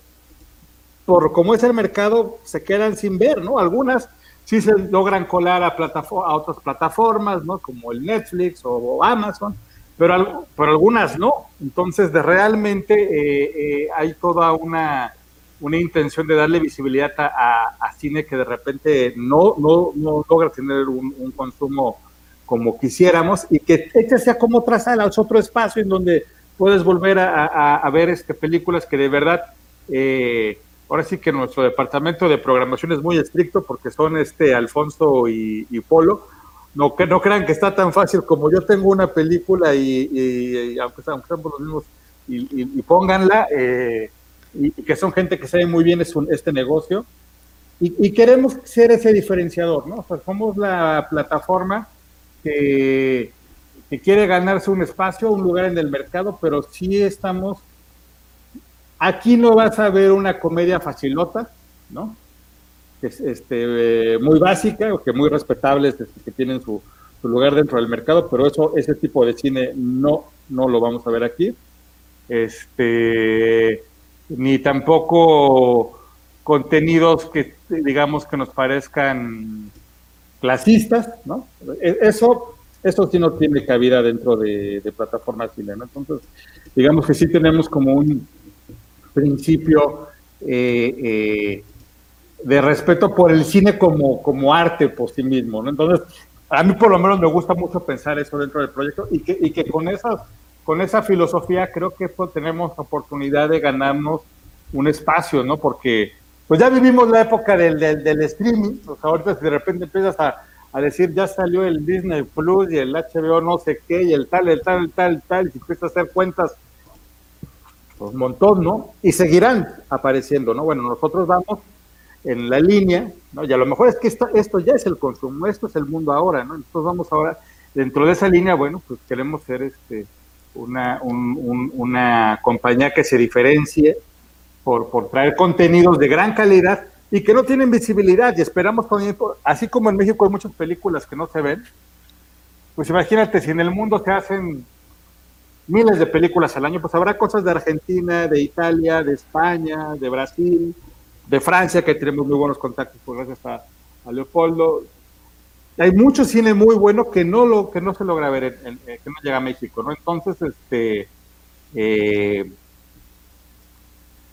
por cómo es el mercado, se quedan sin ver, ¿no? Algunas sí se logran colar a, a otras plataformas, ¿no? Como el Netflix o, Amazon, pero, pero, algunas no. Entonces, de realmente eh, eh, hay toda una, una intención de darle visibilidad a, cine que de repente no, no, no logra tener un, consumo como quisiéramos y que este sea como otra sala, es otro espacio en donde puedes volver a, ver este, películas que de verdad eh, ahora sí que nuestro departamento de programación es muy estricto porque son este Alfonso y, Polo. No, que no crean que está tan fácil como yo tengo una película y, aunque, seamos los mismos, y, pónganla, eh, y, que son gente que sabe muy bien es este negocio. Y, queremos ser ese diferenciador, ¿no? somos la plataforma que, que quiere ganarse un espacio, un lugar en el mercado, pero sí estamos Aquí no vas a ver una comedia facilota, ¿no? Es este, muy básica, o que muy respetables, que tienen su, lugar dentro del mercado, pero eso, ese tipo de cine no, no lo vamos a ver aquí. Este, ni tampoco contenidos que digamos que nos parezcan clasistas, ¿no? E, eso, eso sí no tiene cabida dentro de, de plataformas cine. Entonces, digamos que sí tenemos como un, principio eh, eh, de respeto por el cine como, como arte por sí mismo. ¿no? Entonces, a mí por lo menos me gusta mucho pensar eso dentro del proyecto y que, y que con, esas, con esa filosofía creo que pues, tenemos oportunidad de ganarnos un espacio, ¿no? Porque pues ya vivimos la época del, del, streaming, pues ahorita de repente empiezas a, a, decir, ya salió el Disney Plus y el HBO no sé qué, y el tal, el tal, el tal, tal, y empiezas a hacer cuentas un montón, ¿no? Y seguirán apareciendo, ¿no? Bueno, nosotros vamos en la línea, ¿no? Y a lo mejor es que esto, esto ya es el consumo, esto es el mundo ahora, ¿no? Entonces vamos ahora, dentro de esa línea, bueno, pues queremos ser este una, una compañía que se diferencie por, por traer contenidos de gran calidad y que no tienen visibilidad y esperamos también, así como en México hay muchas películas que no se ven, pues imagínate si en el mundo se hacen miles de películas al año, pues habrá cosas de Argentina, de Italia, de España, de Brasil, de Francia, que tenemos muy buenos contactos, por gracias a, Leopoldo. Hay mucho cine muy bueno que no lo que no se logra ver, eh, que no llega a México, ¿no? Entonces, este, eh,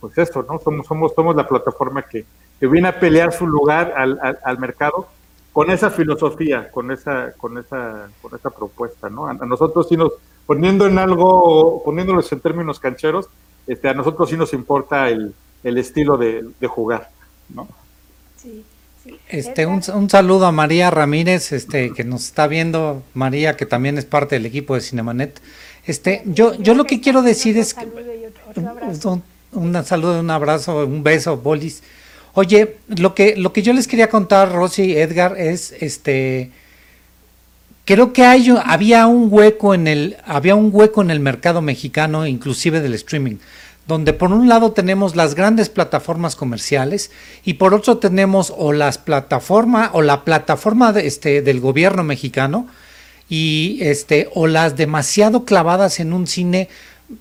pues eso, ¿no? Somos, somos, somos la plataforma que, viene a pelear su lugar al, al, mercado con esa filosofía, con esa, con esa, con esa propuesta, ¿no? A, nosotros sí nos, poniendo en algo, poniéndolos en términos cancheros, este, a nosotros sí nos importa el, el estilo de, jugar, ¿no? Sí. Este, un, un, saludo a María Ramírez, este, que nos está viendo, María, que también es parte del equipo de Cinemanet. Este, yo, yo lo que quiero decir es que un, un, saludo, un abrazo, un beso, Bolis. Oye, lo que, lo que yo les quería contar, Rosy y Edgar, es este creo que hay, había un hueco en el, había un hueco en el mercado mexicano, inclusive del streaming donde por un lado tenemos las grandes plataformas comerciales y por otro tenemos o las plataformas o la plataforma este, del gobierno mexicano y este o las demasiado clavadas en un cine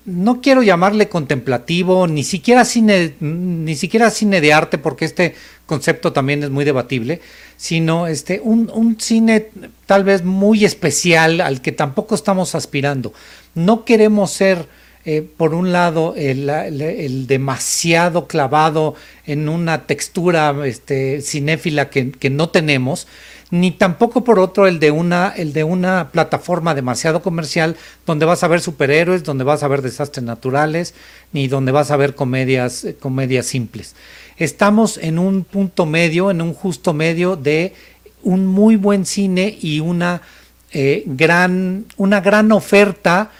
no quiero llamarle contemplativo ni siquiera cine ni siquiera cine de arte porque este concepto también es muy debatible sino este un, un cine tal vez muy especial al que tampoco estamos aspirando. No queremos ser eh, por un lado, el, demasiado clavado en una textura este, cinéfila que, no tenemos, ni tampoco por otro el de una el de una plataforma demasiado comercial donde vas a ver superhéroes, donde vas a ver desastres naturales, ni donde vas a ver comedias eh, comedias simples. Estamos en un punto medio, en un justo medio de un muy buen cine y una eh, gran una gran oferta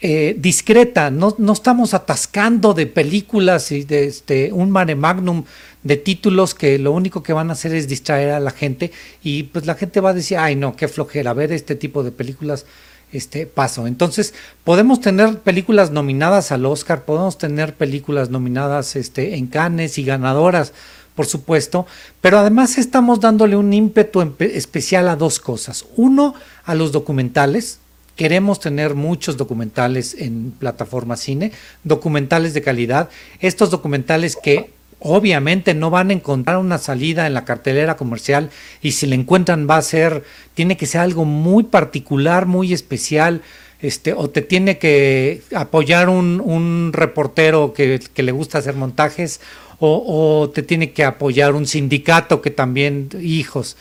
eh, discreta, no, no, estamos atascando de películas y de este, un mare magnum de títulos que lo único que van a hacer es distraer a la gente y pues la gente va a decir, ay no, qué flojera, ver este tipo de películas, este paso. Entonces, podemos tener películas nominadas al Oscar, podemos tener películas nominadas este, en Cannes y ganadoras, por supuesto, pero además estamos dándole un ímpetu especial a dos cosas. Uno, a los documentales, Queremos tener muchos documentales en plataforma cine, documentales de calidad, estos documentales que obviamente no van a encontrar una salida en la cartelera comercial y si le encuentran va a ser, tiene que ser algo muy particular, muy especial, este, o te tiene que apoyar un, reportero que, le gusta hacer montajes, o, o, te tiene que apoyar un sindicato que también, hijos,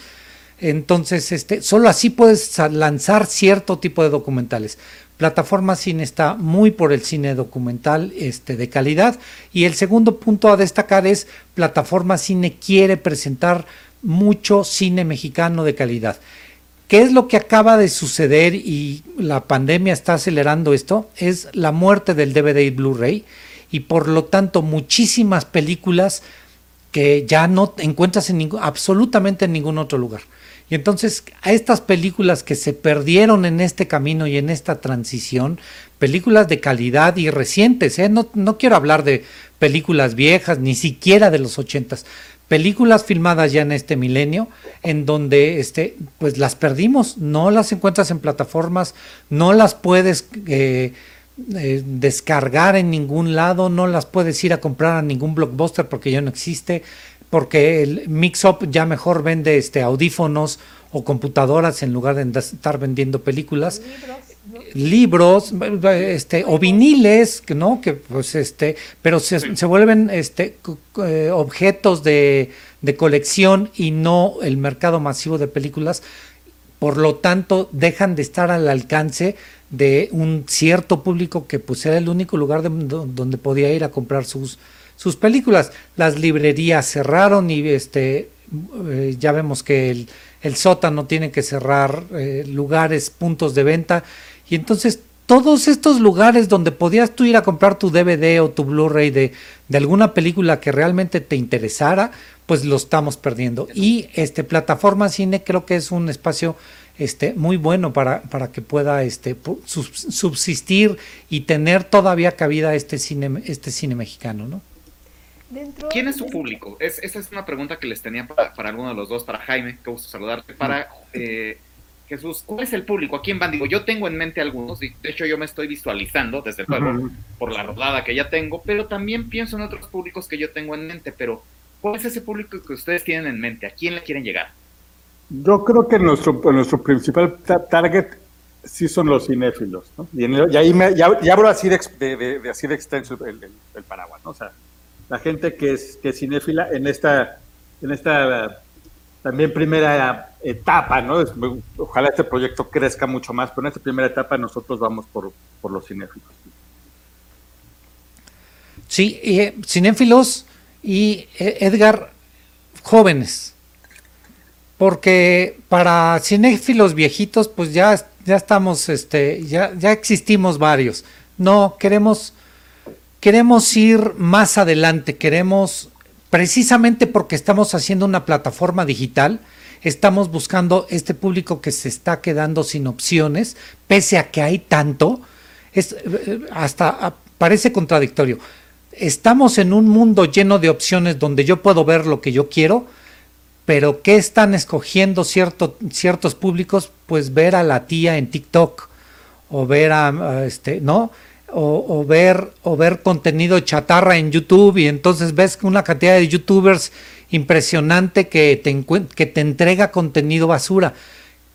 entonces, este, solo así puedes lanzar cierto tipo de documentales. Plataforma Cine está muy por el cine documental este, de calidad. Y el segundo punto a destacar es Plataforma Cine quiere presentar mucho cine mexicano de calidad. ¿Qué es lo que acaba de suceder y la pandemia está acelerando esto? Es la muerte del DVD y Blu-ray y por lo tanto muchísimas películas que ya no encuentras en absolutamente en ningún otro lugar. Y entonces a estas películas que se perdieron en este camino y en esta transición, películas de calidad y recientes, ¿eh? no, no quiero hablar de películas viejas, ni siquiera de los ochentas, películas filmadas ya en este milenio, en donde este, pues las perdimos, no las encuentras en plataformas, no las puedes eh, eh, descargar en ningún lado, no las puedes ir a comprar a ningún blockbuster porque ya no existe porque el Mix-Up ya mejor vende este audífonos o computadoras en lugar de estar vendiendo películas. Libros, este, o viniles, ¿no? Que pues este, pero se, se vuelven este eh, objetos de, de colección y no el mercado masivo de películas. Por lo tanto, dejan de estar al alcance de un cierto público que pues era el único lugar donde podía ir a comprar sus, sus películas. Las librerías cerraron y este eh, ya vemos que el, el, sótano tiene que cerrar eh, lugares, puntos de venta. Y entonces todos estos lugares donde podías tú ir a comprar tu DVD o tu Blu-ray de, de alguna película que realmente te interesara, pues lo estamos perdiendo. Y este plataforma cine creo que es un espacio este, muy bueno para, para que pueda este, subsistir y tener todavía cabida este cine, este cine mexicano, ¿no? ¿Quién es su público? Es, esa es una pregunta que les tenía para, para alguno de los dos, para Jaime, que gusto saludarte, para eh, Jesús, ¿cuál es el público? ¿A quién van? Digo, yo tengo en mente algunos, de hecho yo me estoy visualizando desde el juego por la rodada que ya tengo, pero también pienso en otros públicos que yo tengo en mente, pero ¿cuál es ese público que ustedes tienen en mente? ¿A quién le quieren llegar? Yo creo que nuestro, nuestro principal target sí son los cinéfilos, ¿no? Y, ahí me, ya, abro así de, de, así de extenso el, el, paraguas, ¿no? O sea, la gente que es, que cinéfila en esta, en esta también primera etapa, ¿no? Ojalá este proyecto crezca mucho más, pero en esta primera etapa nosotros vamos por, por los cinéfilos. Sí, eh, cinéfilos y eh, Edgar, jóvenes porque para cinéfilos viejitos, pues ya, ya estamos, este, ya, ya existimos varios. No, queremos, queremos ir más adelante, queremos, precisamente porque estamos haciendo una plataforma digital, estamos buscando este público que se está quedando sin opciones, pese a que hay tanto, es, hasta parece contradictorio. Estamos en un mundo lleno de opciones donde yo puedo ver lo que yo quiero, pero ¿qué están escogiendo ciertos públicos? Pues ver a la tía en TikTok o ver a, este, ¿no? O, ver o ver contenido chatarra en YouTube y entonces ves una cantidad de youtubers impresionante que te, que te entrega contenido basura.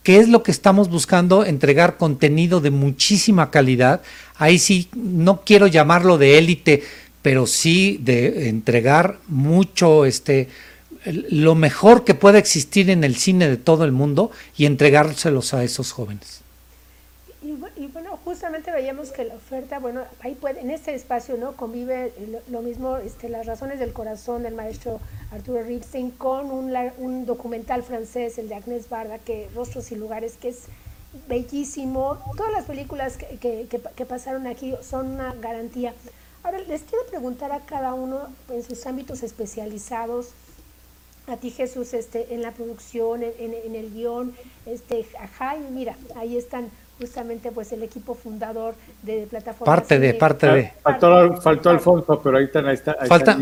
¿Qué es lo que estamos buscando? Entregar contenido de muchísima calidad. Ahí sí, no quiero llamarlo de élite, pero sí de entregar mucho, este, lo mejor que pueda existir en el cine de todo el mundo y entregárselos a esos jóvenes. Y, bueno, justamente veíamos que la oferta, bueno, ahí puede, en este espacio, ¿no? Convive lo, mismo, este, las razones del corazón del maestro Arturo Ripstein con un, un documental francés, el de Agnès Barda, que Rostros y Lugares, que es bellísimo. Todas las películas que, que, que pasaron aquí son una garantía. Ahora, les quiero preguntar a cada uno en sus ámbitos especializados, a ti Jesús este, en la producción, en, el guion, este, a Jaime, mira, ahí están justamente pues el equipo fundador de plataforma. Parte de, parte de. Faltó, faltó Alfonso, pero ahí están. Ahí está,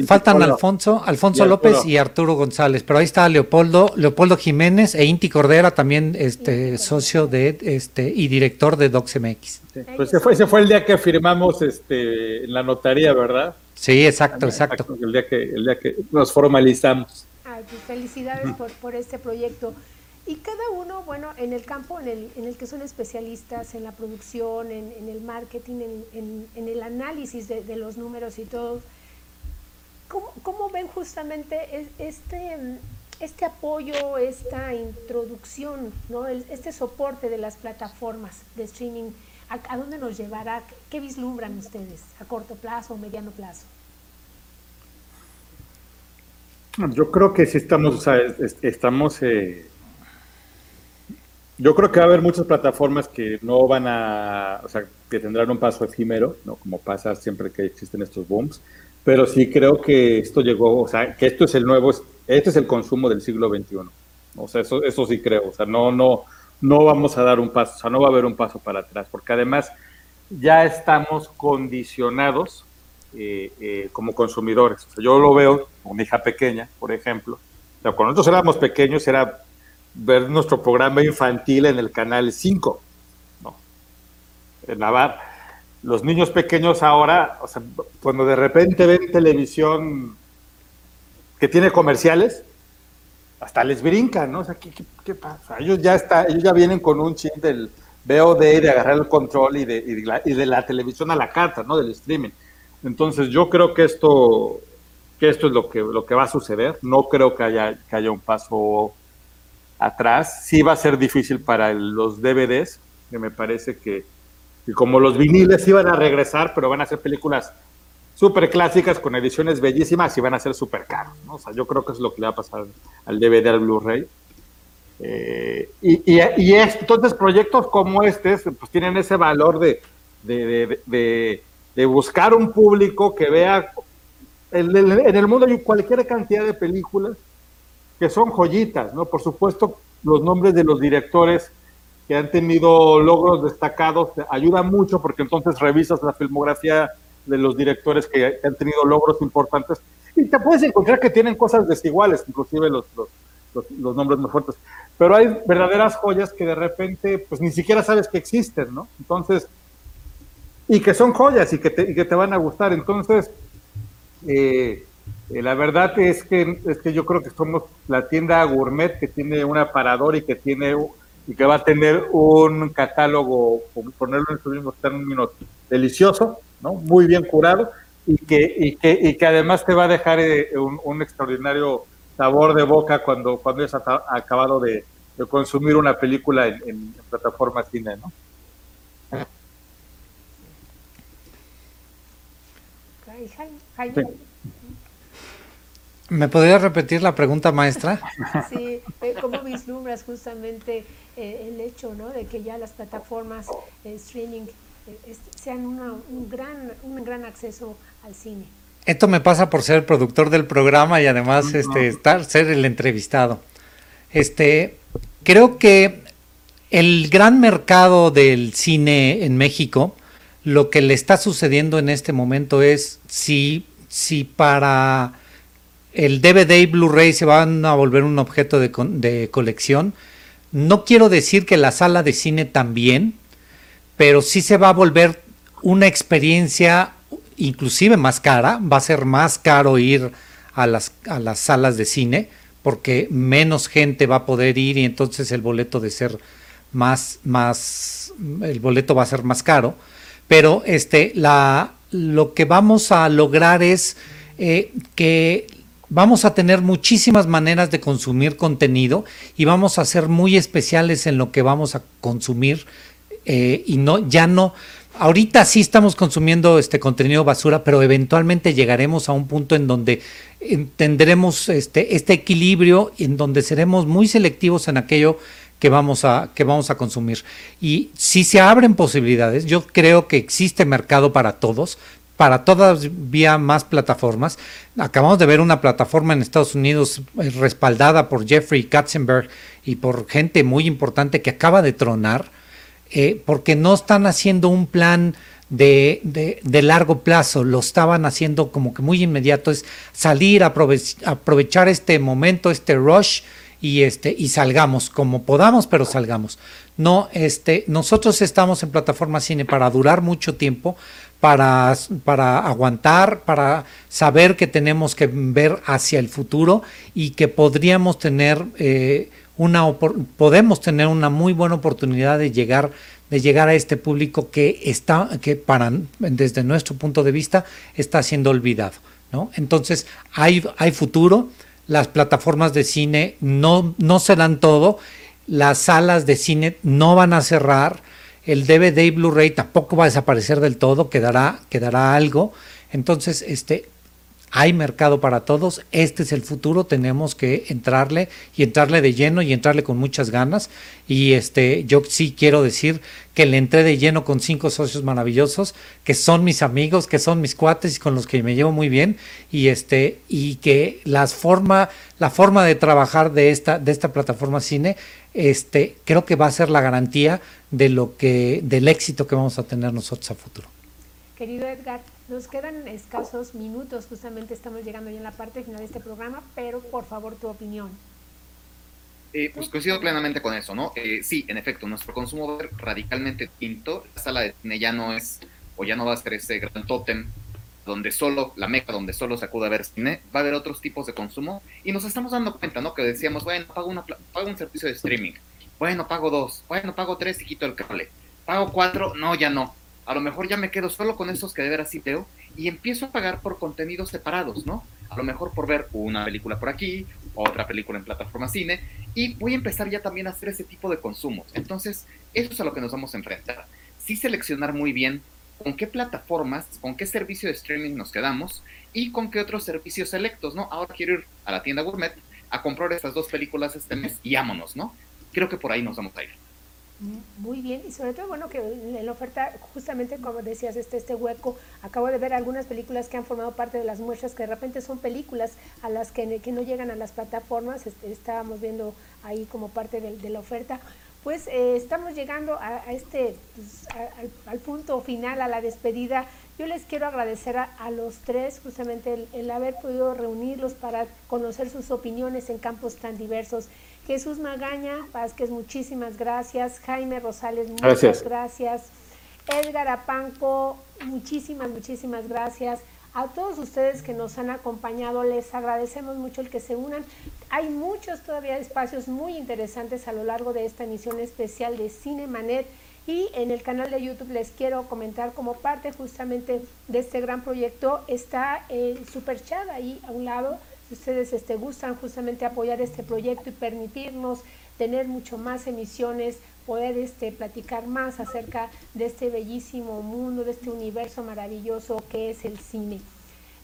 faltan Alfonso, Alfonso López y Arturo González, pero ahí está Leopoldo, Leopoldo Jiménez e Inti Cordera, también este socio de este y director de DocsMX. pues ese fue, ese fue el día que firmamos este en la notaría, ¿verdad? Sí, exacto, exacto. El día que, el día que nos formalizamos. Pues, felicidades por, por este proyecto. Y cada uno, bueno, en el campo en el, en el que son especialistas, en la producción, en, el marketing, en, en, el análisis de, los números y todo, ¿cómo, cómo ven justamente este, este apoyo, esta introducción, ¿no? este soporte de las plataformas de streaming? ¿A, ¿A dónde nos llevará? ¿Qué vislumbran ustedes a corto plazo o mediano plazo? Yo creo que sí estamos, o sea, estamos, eh, yo creo que va a haber muchas plataformas que no van a, o sea, que tendrán un paso efímero, ¿no? Como pasa siempre que existen estos booms, pero sí creo que esto llegó, o sea, que esto es el nuevo, este es el consumo del siglo XXI. O sea, eso, eso sí creo, o sea, no, no, no vamos a dar un paso, o sea, no va a haber un paso para atrás, porque además ya estamos condicionados eh, eh, como consumidores. yo lo veo con mi hija pequeña, por ejemplo. cuando nosotros éramos pequeños era ver nuestro programa infantil en el canal 5, ¿no? En Navarra. Los niños pequeños ahora, o sea, cuando de repente ven televisión que tiene comerciales, hasta les brincan, ¿no? O sea, ¿qué, pasa? Ellos ya, está, ellos ya vienen con un chip del VOD, de agarrar el control y de, la, y de la televisión a la carta, ¿no? Del streaming. Entonces yo creo que esto, que esto es lo que, lo que va a suceder. No creo que haya, que haya un paso atrás. Sí va a ser difícil para los DVDs, que me parece que, como los viniles iban a regresar, pero van a ser películas súper clásicas con ediciones bellísimas y van a ser súper caros. O sea, yo creo que es lo que le va a pasar al DVD, al Blu-ray. Eh, y, y, entonces proyectos como este pues tienen ese valor de, de de buscar un público que vea, en el, mundo hay cualquier cantidad de películas que son joyitas, ¿no? Por supuesto, los nombres de los directores que han tenido logros destacados ayuda mucho porque entonces revisas la filmografía de los directores que han tenido logros importantes y te puedes encontrar que tienen cosas desiguales, inclusive los, los, los, nombres más fuertes. Pero hay verdaderas joyas que de repente pues ni siquiera sabes que existen, ¿no? Entonces, y que son joyas y que te, y que te van a gustar. Entonces, eh, eh, la verdad es que, es que yo creo que somos la tienda gourmet que tiene un aparador y que tiene y que va a tener un catálogo, ponerlo en su mismo término, delicioso, ¿no? Muy bien curado y que, y que, y que además te va a dejar eh, un, extraordinario sabor de boca cuando, cuando hayas acabado de, consumir una película en, plataforma cine, ¿no? ¿Me podría repetir la pregunta, maestra? Sí, eh, ¿cómo vislumbras justamente eh, el hecho ¿no? de que ya las plataformas de streaming eh, sean un, gran, un gran acceso al cine? Esto me pasa por ser el productor del programa y además este, estar, ser el entrevistado. Este, creo que el gran mercado del cine en México, lo que le está sucediendo en este momento es si, si para el DVD y Blu-ray se van a volver un objeto de, colección. No quiero decir que la sala de cine también, pero sí se va a volver una experiencia inclusive más cara. Va a ser más caro ir a las, a las salas de cine porque menos gente va a poder ir y entonces el boleto de ser más, más, el boleto va a ser más caro. Pero este, la, lo que vamos a lograr es eh, que vamos a tener muchísimas maneras de consumir contenido y vamos a ser muy especiales en lo que vamos a consumir eh, y no ya no. Ahorita sí estamos consumiendo este contenido basura pero eventualmente llegaremos a un punto en donde tendremos este este equilibrio en donde seremos muy selectivos en aquello que vamos a que vamos a consumir. Y si se abren posibilidades. Yo creo que existe mercado para todos para todavía más plataformas. Acabamos de ver una plataforma en Estados Unidos eh, respaldada por Jeffrey Katzenberg y por gente muy importante que acaba de tronar, eh, porque no están haciendo un plan de, de, largo plazo, lo estaban haciendo como que muy inmediato, es salir, aprovechar este momento, este rush y este y salgamos como podamos, pero salgamos. No, este, nosotros estamos en plataforma cine para durar mucho tiempo, para, para aguantar, para saber que tenemos que ver hacia el futuro y que podríamos tener eh, una podemos tener una muy buena oportunidad de llegar de llegar a este público que está que para desde nuestro punto de vista está siendo olvidado, ¿no? Entonces hay hay futuro, las plataformas de cine no no serán todo, las salas de cine no van a cerrar el DVD Blu-ray tampoco va a desaparecer del todo, quedará, quedará algo. Entonces, este, hay mercado para todos, este es el futuro, tenemos que entrarle y entrarle de lleno y entrarle con muchas ganas. Y este, yo sí quiero decir que le entré de lleno con cinco socios maravillosos, que son mis amigos, que son mis cuates y con los que me llevo muy bien, y este, y que las forma, la forma de trabajar de esta, de esta plataforma cine, este, creo que va a ser la garantía de lo que, del éxito que vamos a tener nosotros a futuro. Querido Edgar, nos quedan escasos minutos, justamente estamos llegando ya en la parte final de este programa, pero por favor tu opinión. Eh, pues coincido plenamente con eso, ¿no? Eh, sí, en efecto, nuestro consumo va a ser radicalmente distinto. La sala de cine ya no es, o ya no va a ser ese gran tótem donde solo, la meca donde solo se acude a ver cine, va a haber otros tipos de consumo y nos estamos dando cuenta, ¿no? Que decíamos, bueno, pago, una, pago un servicio de streaming, bueno, pago dos, bueno, pago tres y quito el cable, pago cuatro, no, ya no a lo mejor ya me quedo solo con esos que de veras sí veo y empiezo a pagar por contenidos separados, ¿no? A lo mejor por ver una película por aquí, otra película en plataforma cine, y voy a empezar ya también a hacer ese tipo de consumos. Entonces, eso es a lo que nos vamos a enfrentar. Sí seleccionar muy bien con qué plataformas, con qué servicio de streaming nos quedamos y con qué otros servicios selectos, ¿no? Ahora quiero ir a la tienda gourmet a comprar estas dos películas este mes y ámonos, ¿no? Creo que por ahí nos vamos a ir. muy bien y sobre todo bueno que en la oferta justamente como decías este este hueco acabo de ver algunas películas que han formado parte de las muestras que de repente son películas a las que, no llegan a las plataformas este, estábamos viendo ahí como parte de, la oferta pues eh, estamos llegando a, este pues, al, punto final a la despedida yo les quiero agradecer a, los tres justamente el haber podido reunirlos para conocer sus opiniones en campos tan diversos Jesús Magaña Vázquez, muchísimas gracias. Jaime Rosales, muchas gracias. Edgar Apanco, muchísimas, muchísimas gracias. A todos ustedes que nos han acompañado, les agradecemos mucho el que se unan. Hay muchos todavía espacios muy interesantes a lo largo de esta emisión especial de Cinemanet. Y en el canal de YouTube les quiero comentar como parte justamente de este gran proyecto está el Super ahí a un lado si ustedes este, gustan justamente apoyar este proyecto y permitirnos tener mucho más emisiones, poder este, platicar más acerca de este bellísimo mundo, de este universo maravilloso que es el cine.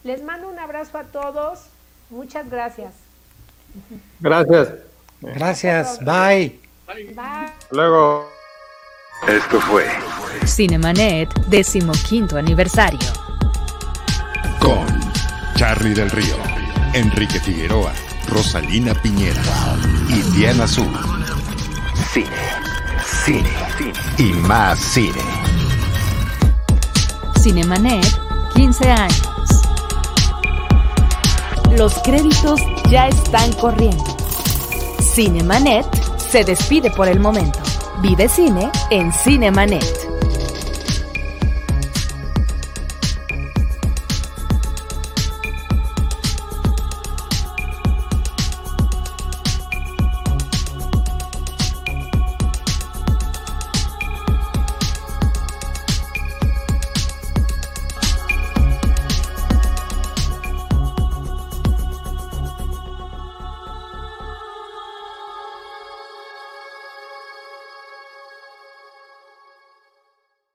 Les mando un abrazo a todos. Muchas gracias. Gracias. Gracias. Bye. Bye. Luego. Esto fue Cinemanet, decimoquinto aniversario. Con Charlie del Río. Enrique Figueroa, Rosalina Piñera y Diana Azul. Cine, cine, y más cine. Cinemanet, 15 años. Los créditos ya están corriendo. Cinemanet se despide por el momento. Vive cine en Cinemanet.